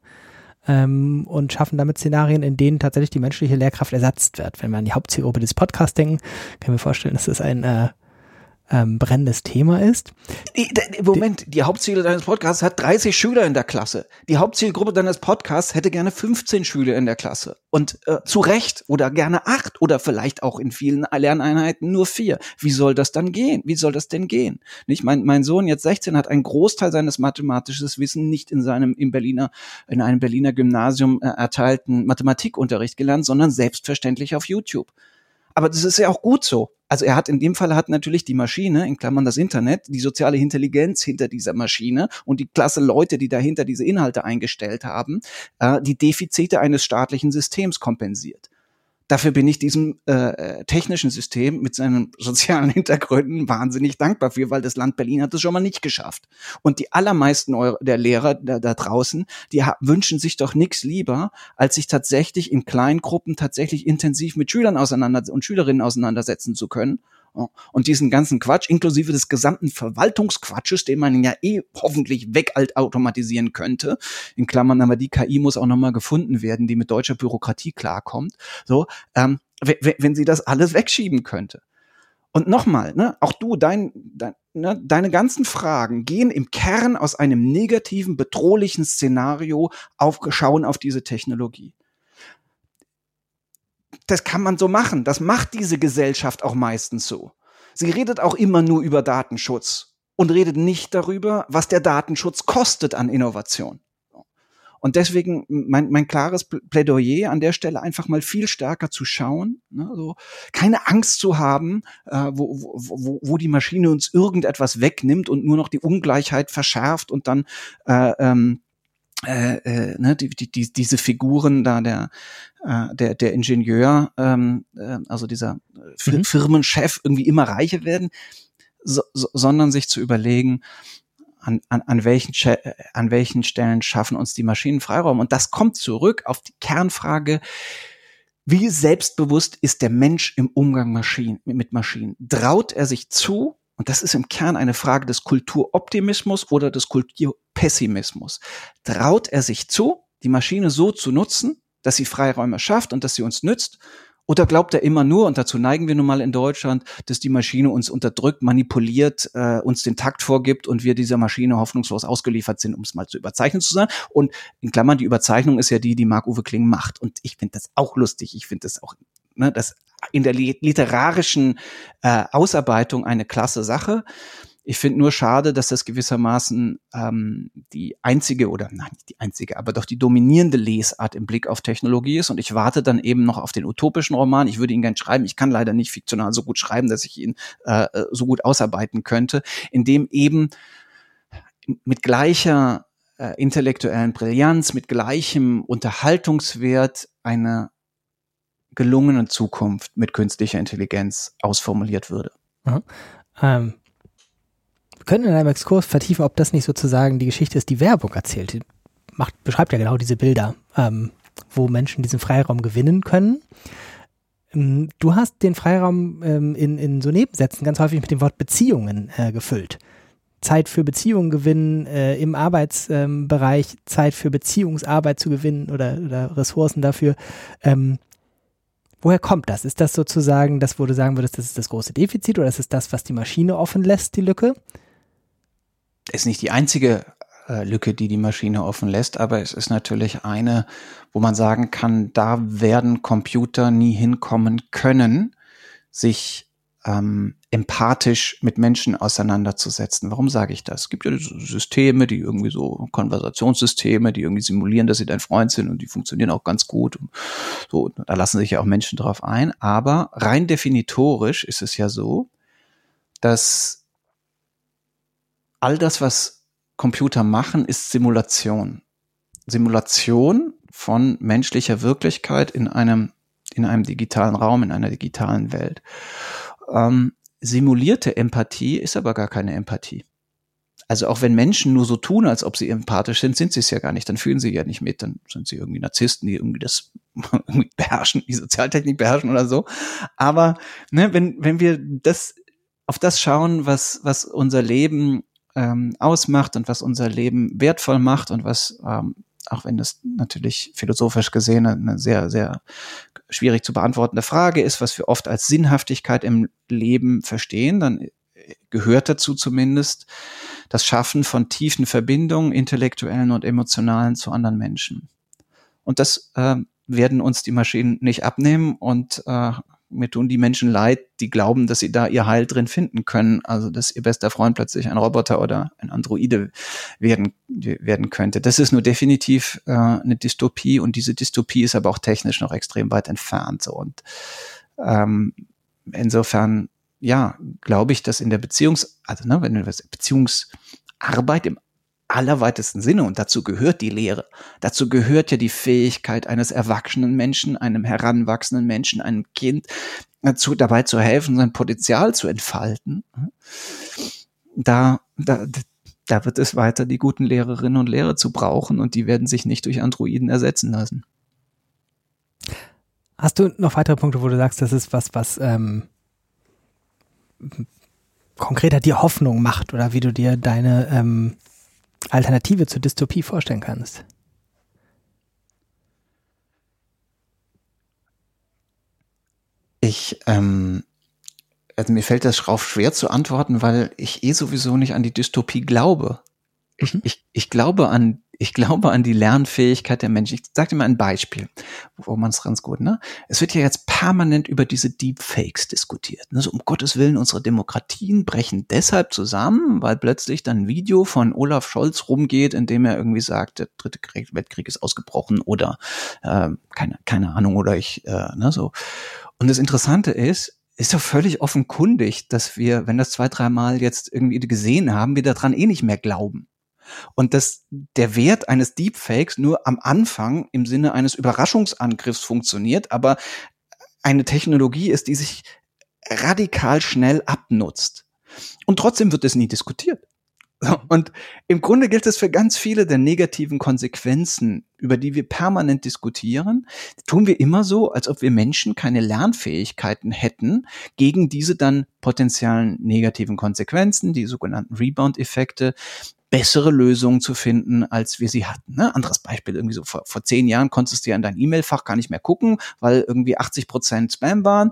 ähm, und schaffen damit Szenarien, in denen tatsächlich die menschliche Lehrkraft ersetzt wird. Wenn wir an die Hauptzielgruppe des Podcasts denken, können wir vorstellen, dass das ein äh, ähm, brennendes Thema ist. Moment, die Hauptziele deines Podcasts hat 30 Schüler in der Klasse. Die Hauptzielgruppe deines Podcasts hätte gerne 15 Schüler in der Klasse. Und äh, zu Recht oder gerne acht oder vielleicht auch in vielen Lerneinheiten nur vier. Wie soll das dann gehen? Wie soll das denn gehen? Nicht? Mein, mein Sohn, jetzt 16, hat einen Großteil seines mathematisches Wissen nicht in seinem im Berliner, in einem Berliner Gymnasium äh, erteilten Mathematikunterricht gelernt, sondern selbstverständlich auf YouTube. Aber das ist ja auch gut so. Also er hat in dem Fall hat natürlich die Maschine, in Klammern das Internet, die soziale Intelligenz hinter dieser Maschine und die klasse Leute, die dahinter diese Inhalte eingestellt haben, äh, die Defizite eines staatlichen Systems kompensiert. Dafür bin ich diesem äh, technischen System mit seinen sozialen Hintergründen wahnsinnig dankbar für, weil das Land Berlin hat es schon mal nicht geschafft. Und die allermeisten der Lehrer da, da draußen, die wünschen sich doch nichts lieber, als sich tatsächlich in kleinen Gruppen tatsächlich intensiv mit Schülern auseinander und Schülerinnen auseinandersetzen zu können und diesen ganzen Quatsch, inklusive des gesamten Verwaltungsquatsches, den man ja eh hoffentlich wegautomatisieren könnte, in Klammern, aber die KI muss auch nochmal gefunden werden, die mit deutscher Bürokratie klarkommt, so, ähm, wenn sie das alles wegschieben könnte. Und nochmal, ne, auch du, dein, dein, ne, deine ganzen Fragen gehen im Kern aus einem negativen, bedrohlichen Szenario auf, schauen auf diese Technologie das kann man so machen. Das macht diese Gesellschaft auch meistens so. Sie redet auch immer nur über Datenschutz und redet nicht darüber, was der Datenschutz kostet an Innovation. Und deswegen mein, mein klares Plädoyer an der Stelle einfach mal viel stärker zu schauen, ne, so keine Angst zu haben, äh, wo, wo, wo die Maschine uns irgendetwas wegnimmt und nur noch die Ungleichheit verschärft und dann äh, ähm, äh, äh, ne, die, die, die, diese Figuren da, der, äh, der, der Ingenieur, ähm, äh, also dieser mhm. Firmenchef irgendwie immer reicher werden, so, so, sondern sich zu überlegen, an, an, an, welchen, an welchen Stellen schaffen uns die Maschinen Freiraum. Und das kommt zurück auf die Kernfrage, wie selbstbewusst ist der Mensch im Umgang Maschinen, mit Maschinen? Traut er sich zu, und das ist im Kern eine Frage des Kulturoptimismus oder des Kulturpessimismus. Traut er sich zu, die Maschine so zu nutzen, dass sie Freiräume schafft und dass sie uns nützt? Oder glaubt er immer nur, und dazu neigen wir nun mal in Deutschland, dass die Maschine uns unterdrückt, manipuliert, äh, uns den Takt vorgibt und wir dieser Maschine hoffnungslos ausgeliefert sind, um es mal zu überzeichnen zu sein. Und in Klammern, die Überzeichnung ist ja die, die Marc-Uwe Kling macht. Und ich finde das auch lustig. Ich finde das auch, ne, das in der literarischen äh, Ausarbeitung eine klasse Sache. Ich finde nur schade, dass das gewissermaßen ähm, die einzige oder nein, nicht die einzige, aber doch die dominierende Lesart im Blick auf Technologie ist. Und ich warte dann eben noch auf den utopischen Roman. Ich würde ihn gern schreiben. Ich kann leider nicht fiktional so gut schreiben, dass ich ihn äh, äh so gut ausarbeiten könnte, in dem eben mit gleicher äh, intellektuellen Brillanz, mit gleichem Unterhaltungswert eine gelungenen Zukunft mit künstlicher Intelligenz ausformuliert würde. Ähm, wir können in einem Exkurs vertiefen, ob das nicht sozusagen die Geschichte ist, die Werbung erzählt. macht, beschreibt ja genau diese Bilder, ähm, wo Menschen diesen Freiraum gewinnen können. Ähm, du hast den Freiraum ähm, in, in so Nebensätzen ganz häufig mit dem Wort Beziehungen äh, gefüllt. Zeit für Beziehungen gewinnen äh, im Arbeitsbereich, ähm, Zeit für Beziehungsarbeit zu gewinnen oder, oder Ressourcen dafür. Ähm, woher kommt das? Ist das sozusagen das, wo du sagen würdest, das ist das große Defizit oder ist es das, was die Maschine offen lässt, die Lücke? Ist nicht die einzige äh, Lücke, die die Maschine offen lässt, aber es ist natürlich eine, wo man sagen kann, da werden Computer nie hinkommen können, sich ähm, empathisch mit Menschen auseinanderzusetzen. Warum sage ich das? Es gibt ja Systeme, die irgendwie so Konversationssysteme, die irgendwie simulieren, dass sie dein Freund sind und die funktionieren auch ganz gut. Und so, da lassen sich ja auch Menschen drauf ein. Aber rein definitorisch ist es ja so, dass all das, was Computer machen, ist Simulation. Simulation von menschlicher Wirklichkeit in einem, in einem digitalen Raum, in einer digitalen Welt. Ähm, simulierte Empathie ist aber gar keine Empathie. Also auch wenn Menschen nur so tun, als ob sie empathisch sind, sind sie es ja gar nicht. Dann fühlen sie ja nicht mit. Dann sind sie irgendwie Narzissten, die irgendwie das beherrschen, die Sozialtechnik beherrschen oder so. Aber ne, wenn, wenn wir das auf das schauen, was, was unser Leben ähm, ausmacht und was unser Leben wertvoll macht und was ähm, auch wenn das natürlich philosophisch gesehen eine sehr, sehr schwierig zu beantwortende Frage ist, was wir oft als Sinnhaftigkeit im Leben verstehen, dann gehört dazu zumindest das Schaffen von tiefen Verbindungen, intellektuellen und emotionalen zu anderen Menschen. Und das äh, werden uns die Maschinen nicht abnehmen und äh, mir tun die Menschen leid, die glauben, dass sie da ihr Heil drin finden können. Also, dass ihr bester Freund plötzlich ein Roboter oder ein Androide werden, werden könnte. Das ist nur definitiv äh, eine Dystopie und diese Dystopie ist aber auch technisch noch extrem weit entfernt. So. Und ähm, insofern, ja, glaube ich, dass in der Beziehungs-, also ne, wenn du Beziehungsarbeit im allerweitesten Sinne. Und dazu gehört die Lehre. Dazu gehört ja die Fähigkeit eines erwachsenen Menschen, einem heranwachsenden Menschen, einem Kind, dazu, dabei zu helfen, sein Potenzial zu entfalten. Da, da, da wird es weiter die guten Lehrerinnen und Lehrer zu brauchen und die werden sich nicht durch Androiden ersetzen lassen. Hast du noch weitere Punkte, wo du sagst, das ist was, was ähm, konkreter dir Hoffnung macht oder wie du dir deine ähm, Alternative zur Dystopie vorstellen kannst? Ich, ähm, also mir fällt das Schrauf schwer zu antworten, weil ich eh sowieso nicht an die Dystopie glaube. Ich, mhm. ich, ich glaube an ich glaube an die Lernfähigkeit der Menschen. Ich sage dir mal ein Beispiel, wo man es ganz gut, ne? Es wird ja jetzt permanent über diese Deepfakes diskutiert. Ne? So, um Gottes Willen, unsere Demokratien brechen deshalb zusammen, weil plötzlich dann ein Video von Olaf Scholz rumgeht, in dem er irgendwie sagt, der dritte Krieg, Weltkrieg ist ausgebrochen oder äh, keine, keine Ahnung, oder ich, äh, ne, so. Und das Interessante ist, ist doch völlig offenkundig, dass wir, wenn das zwei, dreimal jetzt irgendwie gesehen haben, wir daran eh nicht mehr glauben. Und dass der Wert eines Deepfakes nur am Anfang im Sinne eines Überraschungsangriffs funktioniert, aber eine Technologie ist, die sich radikal schnell abnutzt. Und trotzdem wird es nie diskutiert. Und im Grunde gilt es für ganz viele der negativen Konsequenzen, über die wir permanent diskutieren, tun wir immer so, als ob wir Menschen keine Lernfähigkeiten hätten, gegen diese dann potenziellen negativen Konsequenzen, die sogenannten Rebound-Effekte, bessere Lösungen zu finden, als wir sie hatten. Ne? Anderes Beispiel, irgendwie so vor, vor zehn Jahren konntest du ja in dein E-Mail-Fach gar nicht mehr gucken, weil irgendwie 80 Prozent Spam waren.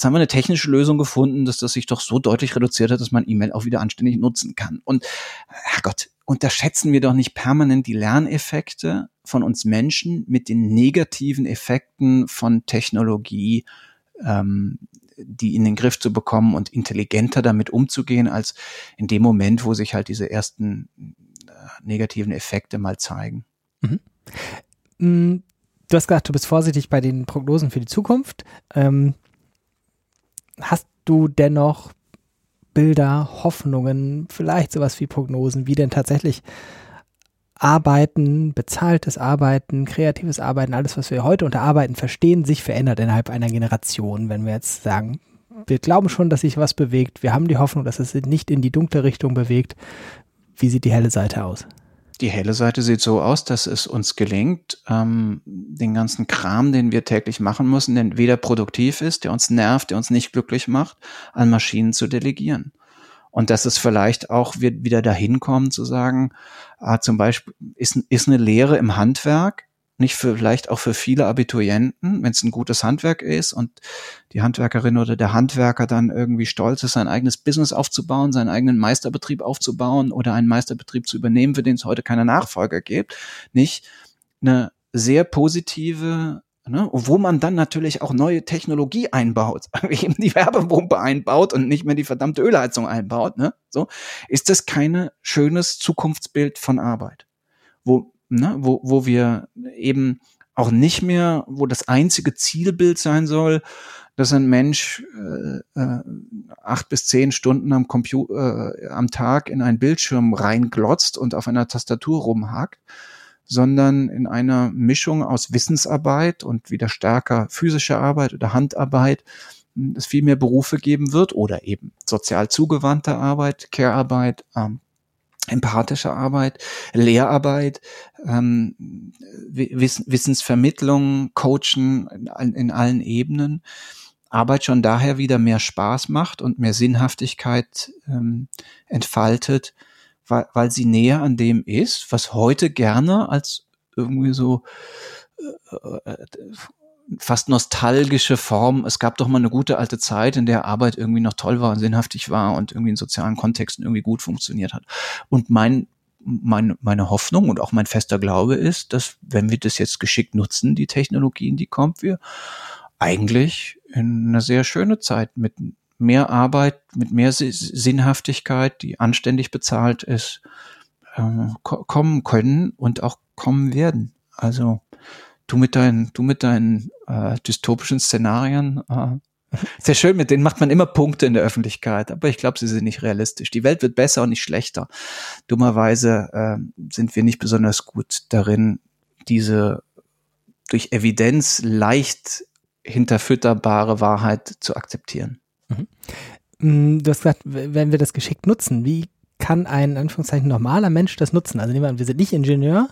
Jetzt haben wir eine technische Lösung gefunden, dass das sich doch so deutlich reduziert hat, dass man E-Mail auch wieder anständig nutzen kann. Und Herrgott, unterschätzen wir doch nicht permanent die Lerneffekte von uns Menschen mit den negativen Effekten von Technologie ähm, die in den Griff zu bekommen und intelligenter damit umzugehen, als in dem Moment, wo sich halt diese ersten äh, negativen Effekte mal zeigen. Mhm. Mm, du hast gesagt, du bist vorsichtig bei den Prognosen für die Zukunft. Ähm, hast du dennoch Bilder, Hoffnungen, vielleicht sowas wie Prognosen, wie denn tatsächlich Arbeiten, bezahltes Arbeiten, kreatives Arbeiten, alles, was wir heute unter Arbeiten verstehen, sich verändert innerhalb einer Generation. Wenn wir jetzt sagen, wir glauben schon, dass sich was bewegt, wir haben die Hoffnung, dass es nicht in die dunkle Richtung bewegt. Wie sieht die helle Seite aus? Die helle Seite sieht so aus, dass es uns gelingt, ähm, den ganzen Kram, den wir täglich machen müssen, der weder produktiv ist, der uns nervt, der uns nicht glücklich macht, an Maschinen zu delegieren. Und dass es vielleicht auch wieder dahin kommen zu sagen, äh, zum Beispiel ist, ist eine Lehre im Handwerk nicht für, vielleicht auch für viele Abiturienten, wenn es ein gutes Handwerk ist und die Handwerkerin oder der Handwerker dann irgendwie stolz ist, sein eigenes Business aufzubauen, seinen eigenen Meisterbetrieb aufzubauen oder einen Meisterbetrieb zu übernehmen, für den es heute keine Nachfolger gibt, nicht eine sehr positive Ne, wo man dann natürlich auch neue Technologie einbaut, eben die Werbepumpe einbaut und nicht mehr die verdammte Ölheizung einbaut, ne, so, ist das kein schönes Zukunftsbild von Arbeit, wo ne, wo, wo wir eben auch nicht mehr, wo das einzige Zielbild sein soll, dass ein Mensch äh, äh, acht bis zehn Stunden am Computer äh, am Tag in einen Bildschirm reinglotzt und auf einer Tastatur rumhackt, sondern in einer Mischung aus Wissensarbeit und wieder stärker physischer Arbeit oder Handarbeit es viel mehr Berufe geben wird oder eben sozial zugewandte Arbeit, Care-Arbeit, ähm, empathische Arbeit, Lehrarbeit, ähm, Wiss Wissensvermittlung, Coachen in, in, allen Ebenen. Arbeit schon daher wieder mehr Spaß macht und mehr Sinnhaftigkeit ähm, entfaltet, weil, weil sie näher an dem ist, was heute gerne als irgendwie so äh, äh fast nostalgische Form. Es gab doch mal eine gute alte Zeit, in der Arbeit irgendwie noch toll war und sinnhaftig war und irgendwie in sozialen Kontexten irgendwie gut funktioniert hat. Und mein mein, meine Hoffnung und auch mein fester Glaube ist, dass wenn wir das jetzt geschickt nutzen, die Technologien, die kommt, wir eigentlich in eine sehr schöne Zeit mit mehr Arbeit, mit mehr Sinnhaftigkeit, die anständig bezahlt ist, äh, kommen können und auch kommen werden. Also du mit deinen, du mit deinen äh, dystopischen Szenarien. Äh, sehr schön, mit denen macht man immer Punkte in der Öffentlichkeit, aber ich glaube, sie sind nicht realistisch. Die Welt wird besser und nicht schlechter. Dummerweise äh, sind wir nicht besonders gut darin, diese durch Evidenz leicht hinterfütterbare Wahrheit zu akzeptieren. Mhm. Mm, du hast gesagt, wenn wir das geschickt nutzen, wie kann ein Anführungszeichen normaler Mensch das nutzen? Also nehmen wir an, wir sind nicht Ingenieur,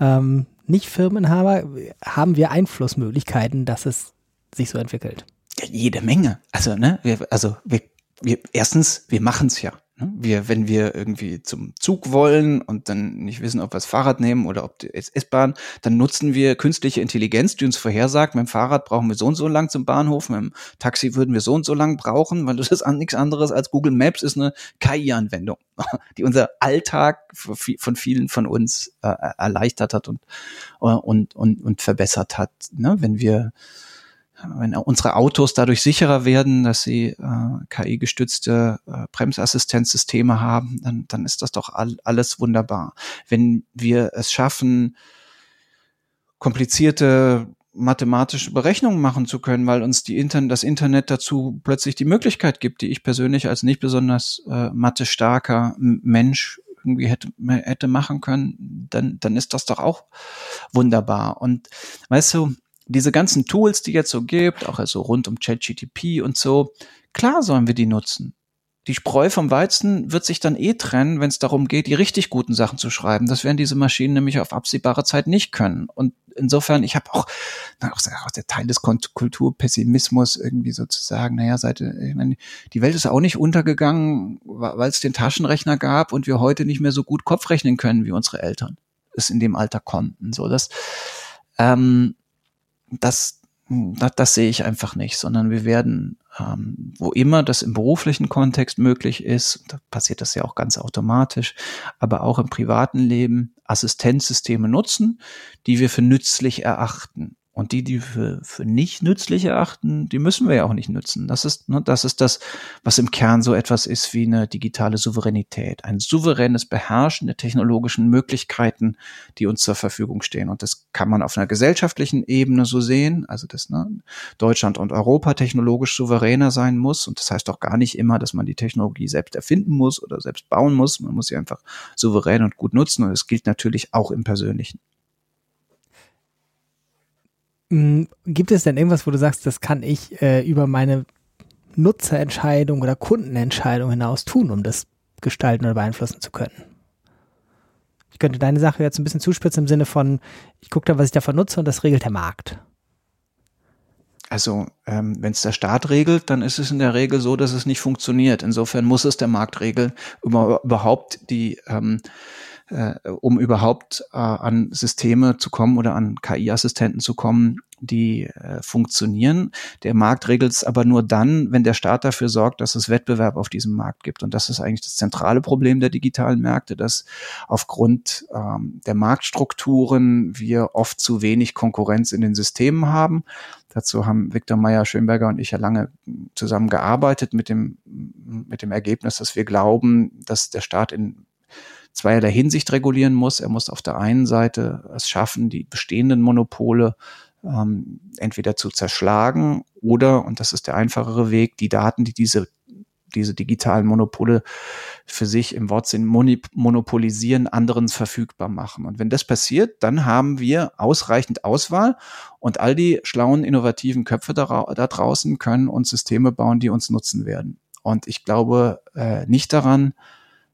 ähm, nicht Firmenhaber, haben wir Einflussmöglichkeiten, dass es sich so entwickelt? Ja, jede Menge. Also, ne, wir, also wir, wir erstens, wir machen es ja. Ne? Wir, wenn wir irgendwie zum Zug wollen und dann nicht wissen, ob wir das Fahrrad nehmen oder ob die S-Bahn, dann nutzen wir künstliche Intelligenz, die uns vorhersagt, mit dem Fahrrad brauchen wir so und so lang zum Bahnhof, mit dem Taxi würden wir so und so lang brauchen, weil das ist nichts anderes als Google Maps ist eine KI-Anwendung, die unser Alltag von vielen von uns äh, erleichtert hat und, und, und, und verbessert hat. Ne? Wenn wir wenn unsere Autos dadurch sicherer werden, dass sie äh, KI-gestützte äh, Bremsassistenzsysteme haben, dann, dann ist das doch all, alles wunderbar. Wenn wir es schaffen, komplizierte mathematische Berechnungen machen zu können, weil uns die Intern das Internet dazu plötzlich die Möglichkeit gibt, die ich persönlich als nicht besonders äh, mathe starker Mensch irgendwie hätte, hätte machen können, dann, dann ist das doch auch wunderbar. Und weißt du, diese ganzen Tools, die jetzt so gibt, auch also rund um ChatGTP und so, klar sollen wir die nutzen. Die Spreu vom Weizen wird sich dann eh trennen, wenn es darum geht, die richtig guten Sachen zu schreiben. Das werden diese Maschinen nämlich auf absehbare Zeit nicht können. Und insofern, ich habe auch, na, auch, der Teil des Kulturpessimismus irgendwie sozusagen, naja, seit, ich meine, die Welt ist auch nicht untergegangen, weil es den Taschenrechner gab und wir heute nicht mehr so gut Kopf rechnen können, wie unsere Eltern es in dem Alter konnten. So, das, ähm, das, das, das sehe ich einfach nicht, sondern wir werden, ähm, wo immer das im beruflichen Kontext möglich ist, da passiert das ja auch ganz automatisch, aber auch im privaten Leben Assistenzsysteme nutzen, die wir für nützlich erachten. Und die, die für, für nicht nützlich erachten, die müssen wir ja auch nicht nützen. Das ist, ne, das ist das, was im Kern so etwas ist wie eine digitale Souveränität. Ein souveränes Beherrschen der technologischen Möglichkeiten, die uns zur Verfügung stehen. Und das kann man auf einer gesellschaftlichen Ebene so sehen. Also, dass ne, Deutschland und Europa technologisch souveräner sein muss. Und das heißt auch gar nicht immer, dass man die Technologie selbst erfinden muss oder selbst bauen muss. Man muss sie einfach souverän und gut nutzen. Und das gilt natürlich auch im Persönlichen. Hm, gibt es denn irgendwas, wo du sagst, das kann ich äh, über meine Nutzerentscheidung oder Kundenentscheidung hinaus tun, um das gestalten oder beeinflussen zu können? Ich könnte deine Sache jetzt ein bisschen zuspitzen im Sinne von, ich gucke da, was ich davon nutze und das regelt der Markt. Also ähm, wenn es der Staat regelt, dann ist es in der Regel so, dass es nicht funktioniert. Insofern muss es der Markt regeln, um überhaupt die, ähm, äh, um überhaupt äh, an Systeme zu kommen oder an KI-Assistenten zu kommen, die äh, funktionieren. Der Markt regelt es aber nur dann, wenn der Staat dafür sorgt, dass es Wettbewerb auf diesem Markt gibt. Und das ist eigentlich das zentrale Problem der digitalen Märkte, dass aufgrund ähm, der Marktstrukturen wir oft zu wenig Konkurrenz in den Systemen haben. Dazu haben Viktor Meyer Schönberger und ich ja lange zusammen gearbeitet mit dem, mit dem Ergebnis, dass wir glauben, dass der Staat in zweierlei Hinsicht regulieren muss. Er muss auf der einen Seite es schaffen, die bestehenden Monopole ähm, entweder zu zerschlagen oder, und das ist der einfachere Weg, die Daten, die diese diese digitalen Monopole für sich im Wortsinn monopolisieren, anderen verfügbar machen. Und wenn das passiert, dann haben wir ausreichend Auswahl und all die schlauen, innovativen Köpfe da, da draußen können uns Systeme bauen, die uns nutzen werden. Und ich glaube äh, nicht daran,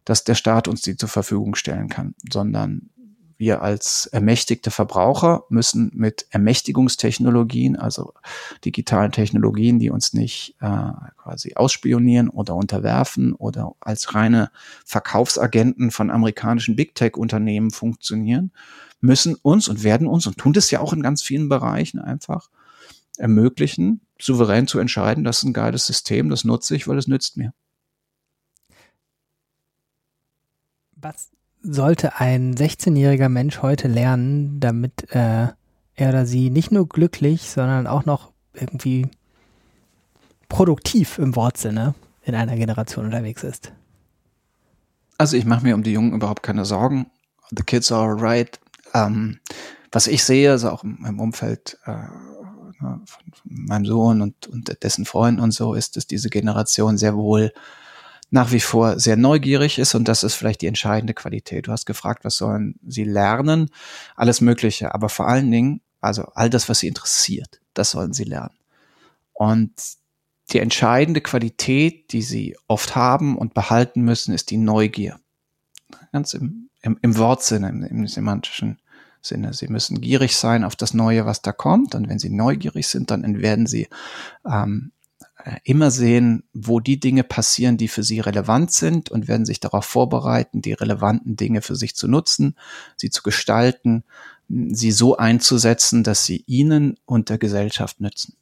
dass der Staat uns die zur Verfügung stellen kann, sondern wir als ermächtigte Verbraucher müssen mit Ermächtigungstechnologien, also digitalen Technologien, die uns nicht äh, quasi ausspionieren oder unterwerfen oder als reine Verkaufsagenten von amerikanischen Big Tech-Unternehmen funktionieren, müssen uns und werden uns und tun das ja auch in ganz vielen Bereichen einfach ermöglichen, souverän zu entscheiden, das ist ein geiles System, das nutze ich, weil es nützt mir. Was sollte ein 16-jähriger Mensch heute lernen, damit äh, er oder sie nicht nur glücklich, sondern auch noch irgendwie produktiv im Wortsinne in einer Generation unterwegs ist? Also ich mache mir um die Jungen überhaupt keine Sorgen. The kids are alright. Ähm, was ich sehe, also auch im, Umfeld äh, ne, von, von meinem Sohn und, und dessen Freunden und so, ist, dass diese Generation sehr wohl nach wie vor sehr neugierig ist und das ist vielleicht die entscheidende Qualität. Du hast gefragt, was sollen sie lernen? Alles Mögliche, aber vor allen Dingen, also all das, was sie interessiert, das sollen sie lernen. Und die entscheidende Qualität, die sie oft haben und behalten müssen, ist die Neugier. Ganz im, im, im Wortsinne, im, im semantischen Sinne. Sie müssen gierig sein auf das Neue, was da kommt. Und wenn sie neugierig sind, dann werden sie ähm, äh, immer sehen, wo die Dinge passieren, die für sie relevant sind und werden sich darauf vorbereiten, die relevanten Dinge für sich zu nutzen, sie zu gestalten, sie so einzusetzen, dass sie ihnen und der Gesellschaft nützen.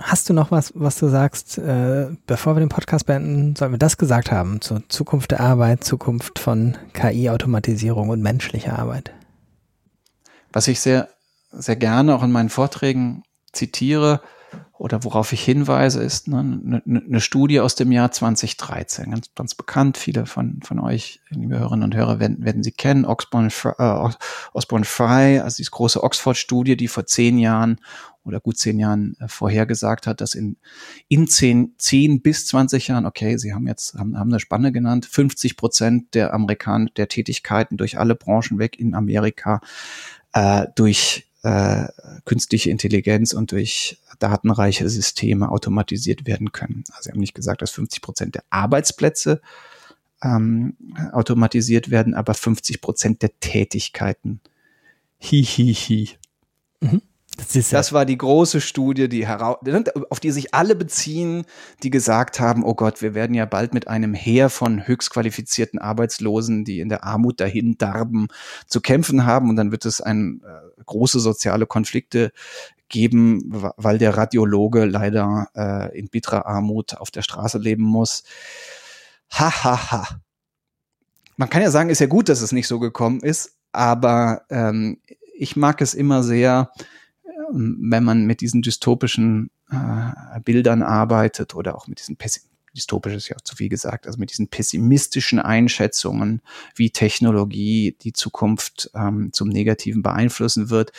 Hast du noch was, was du sagst, äh, bevor wir den Podcast beenden, sollen wir das gesagt haben zur Zukunft der Arbeit, Zukunft von KI-Automatisierung und menschlicher Arbeit? Was ich sehr, sehr gerne auch in meinen Vorträgen zitiere oder worauf ich hinweise, ist ne, eine, ne Studie aus dem Jahr 2013, ganz, ganz bekannt. Viele von, von euch, liebe Hörerinnen und Hörer, werden, werden sie kennen. Osborne, äh, Osborne Fry, also diese große Oxford-Studie, die vor zehn Jahren oder gut zehn Jahren äh, vorhergesagt hat, dass in, in zehn, zehn bis zwanzig Jahren, okay, Sie haben jetzt, haben, haben eine Spanne genannt, 50 Prozent der Amerikaner, der Tätigkeiten durch alle Branchen weg in Amerika äh, durch äh, künstliche Intelligenz und durch datenreiche Systeme automatisiert werden können. Also Sie haben nicht gesagt, dass 50 Prozent der Arbeitsplätze ähm, automatisiert werden, aber 50 Prozent der Tätigkeiten. Hi, hi, hi. Mhm. Das, das, war die große Studie, die auf die sich alle beziehen, die gesagt haben, oh Gott, wir werden ja bald mit einem Heer von höchstqualifizierten Arbeitslosen, die in der Armut dahin darben, zu kämpfen haben. Und dann wird es ein, äh, große soziale Konflikte geben, weil der Radiologe leider äh, in bitterer Armut auf der Straße leben muss. Ha, ha, ha. Man kann ja sagen, ist ja gut, dass es nicht so gekommen ist, aber ähm, ich mag es immer sehr, wenn man mit diesen dystopischen äh, Bildern arbeitet oder auch mit diesen dystopisch ist ja auch zu viel gesagt, also mit diesen pessimistischen Einschätzungen, wie Technologie die Zukunft ähm, zum Negativen beeinflussen wird,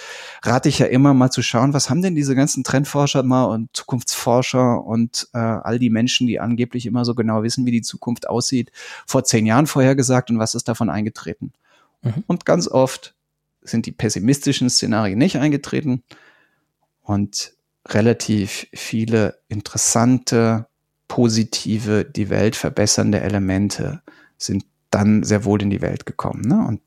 rate ich ja immer mal zu schauen, was haben denn diese ganzen Trendforscher mal und Zukunftsforscher und äh, all die Menschen, die angeblich immer so genau wissen, wie die Zukunft aussieht, vor zehn Jahren vorhergesagt und was ist davon eingetreten? Mhm. Und ganz oft sind die pessimistischen Szenarien nicht eingetreten, und relativ viele interessante, positive, die Welt verbessernde Elemente sind dann sehr wohl in die Welt gekommen. Ne? Und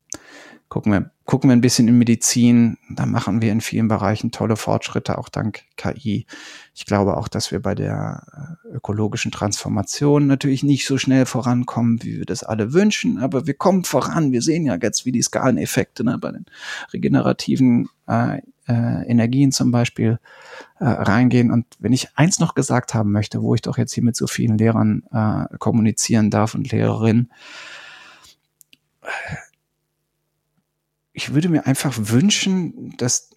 gucken wir, gucken wir ein bisschen in Medizin, da machen wir in vielen Bereichen tolle Fortschritte, auch dank KI. Ich glaube auch, dass wir bei der äh, ökologischen Transformation natürlich nicht so schnell vorankommen, wie wir das alle wünschen, aber wir kommen voran. Wir sehen ja jetzt, wie die Skaleneffekte ne, bei den regenerativen äh, äh, Energien zum Beispiel äh, reingehen. Und wenn ich eins noch gesagt haben möchte, wo ich doch jetzt hier mit so vielen Lehrern äh, kommunizieren darf und Lehrerinnen, ich würde mir einfach wünschen, dass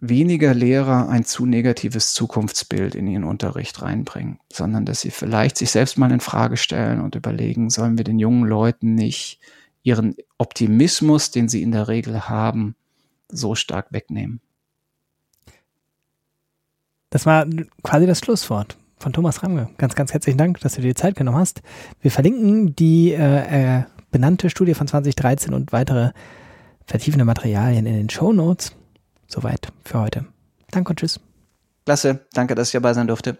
weniger Lehrer ein zu negatives Zukunftsbild in ihren Unterricht reinbringen, sondern dass sie vielleicht sich selbst mal in Frage stellen und überlegen, sollen wir den jungen Leuten nicht ihren Optimismus, den sie in der Regel haben, so stark wegnehmen. Das war quasi das Schlusswort von Thomas Ramge. Ganz, ganz herzlichen Dank, dass du dir die Zeit genommen hast. Wir verlinken die äh, äh, benannte Studie von 2013 und weitere vertiefende Materialien in den Show Notes. Soweit für heute. Danke und tschüss. Klasse, danke, dass ich dabei sein durfte.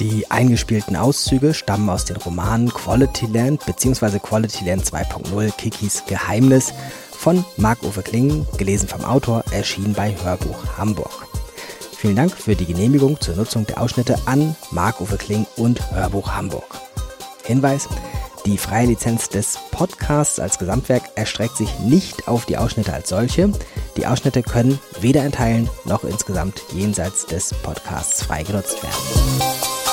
Die eingespielten Auszüge stammen aus den Romanen Quality Land bzw. Quality Land 2.0 Kikis Geheimnis von Marc-Uwe Kling, gelesen vom Autor, erschienen bei Hörbuch Hamburg. Vielen Dank für die Genehmigung zur Nutzung der Ausschnitte an Marc-Uwe Kling und Hörbuch Hamburg. Hinweis, die freie Lizenz des Podcasts als Gesamtwerk erstreckt sich nicht auf die Ausschnitte als solche. Die Ausschnitte können weder in Teilen noch insgesamt jenseits des Podcasts frei genutzt werden.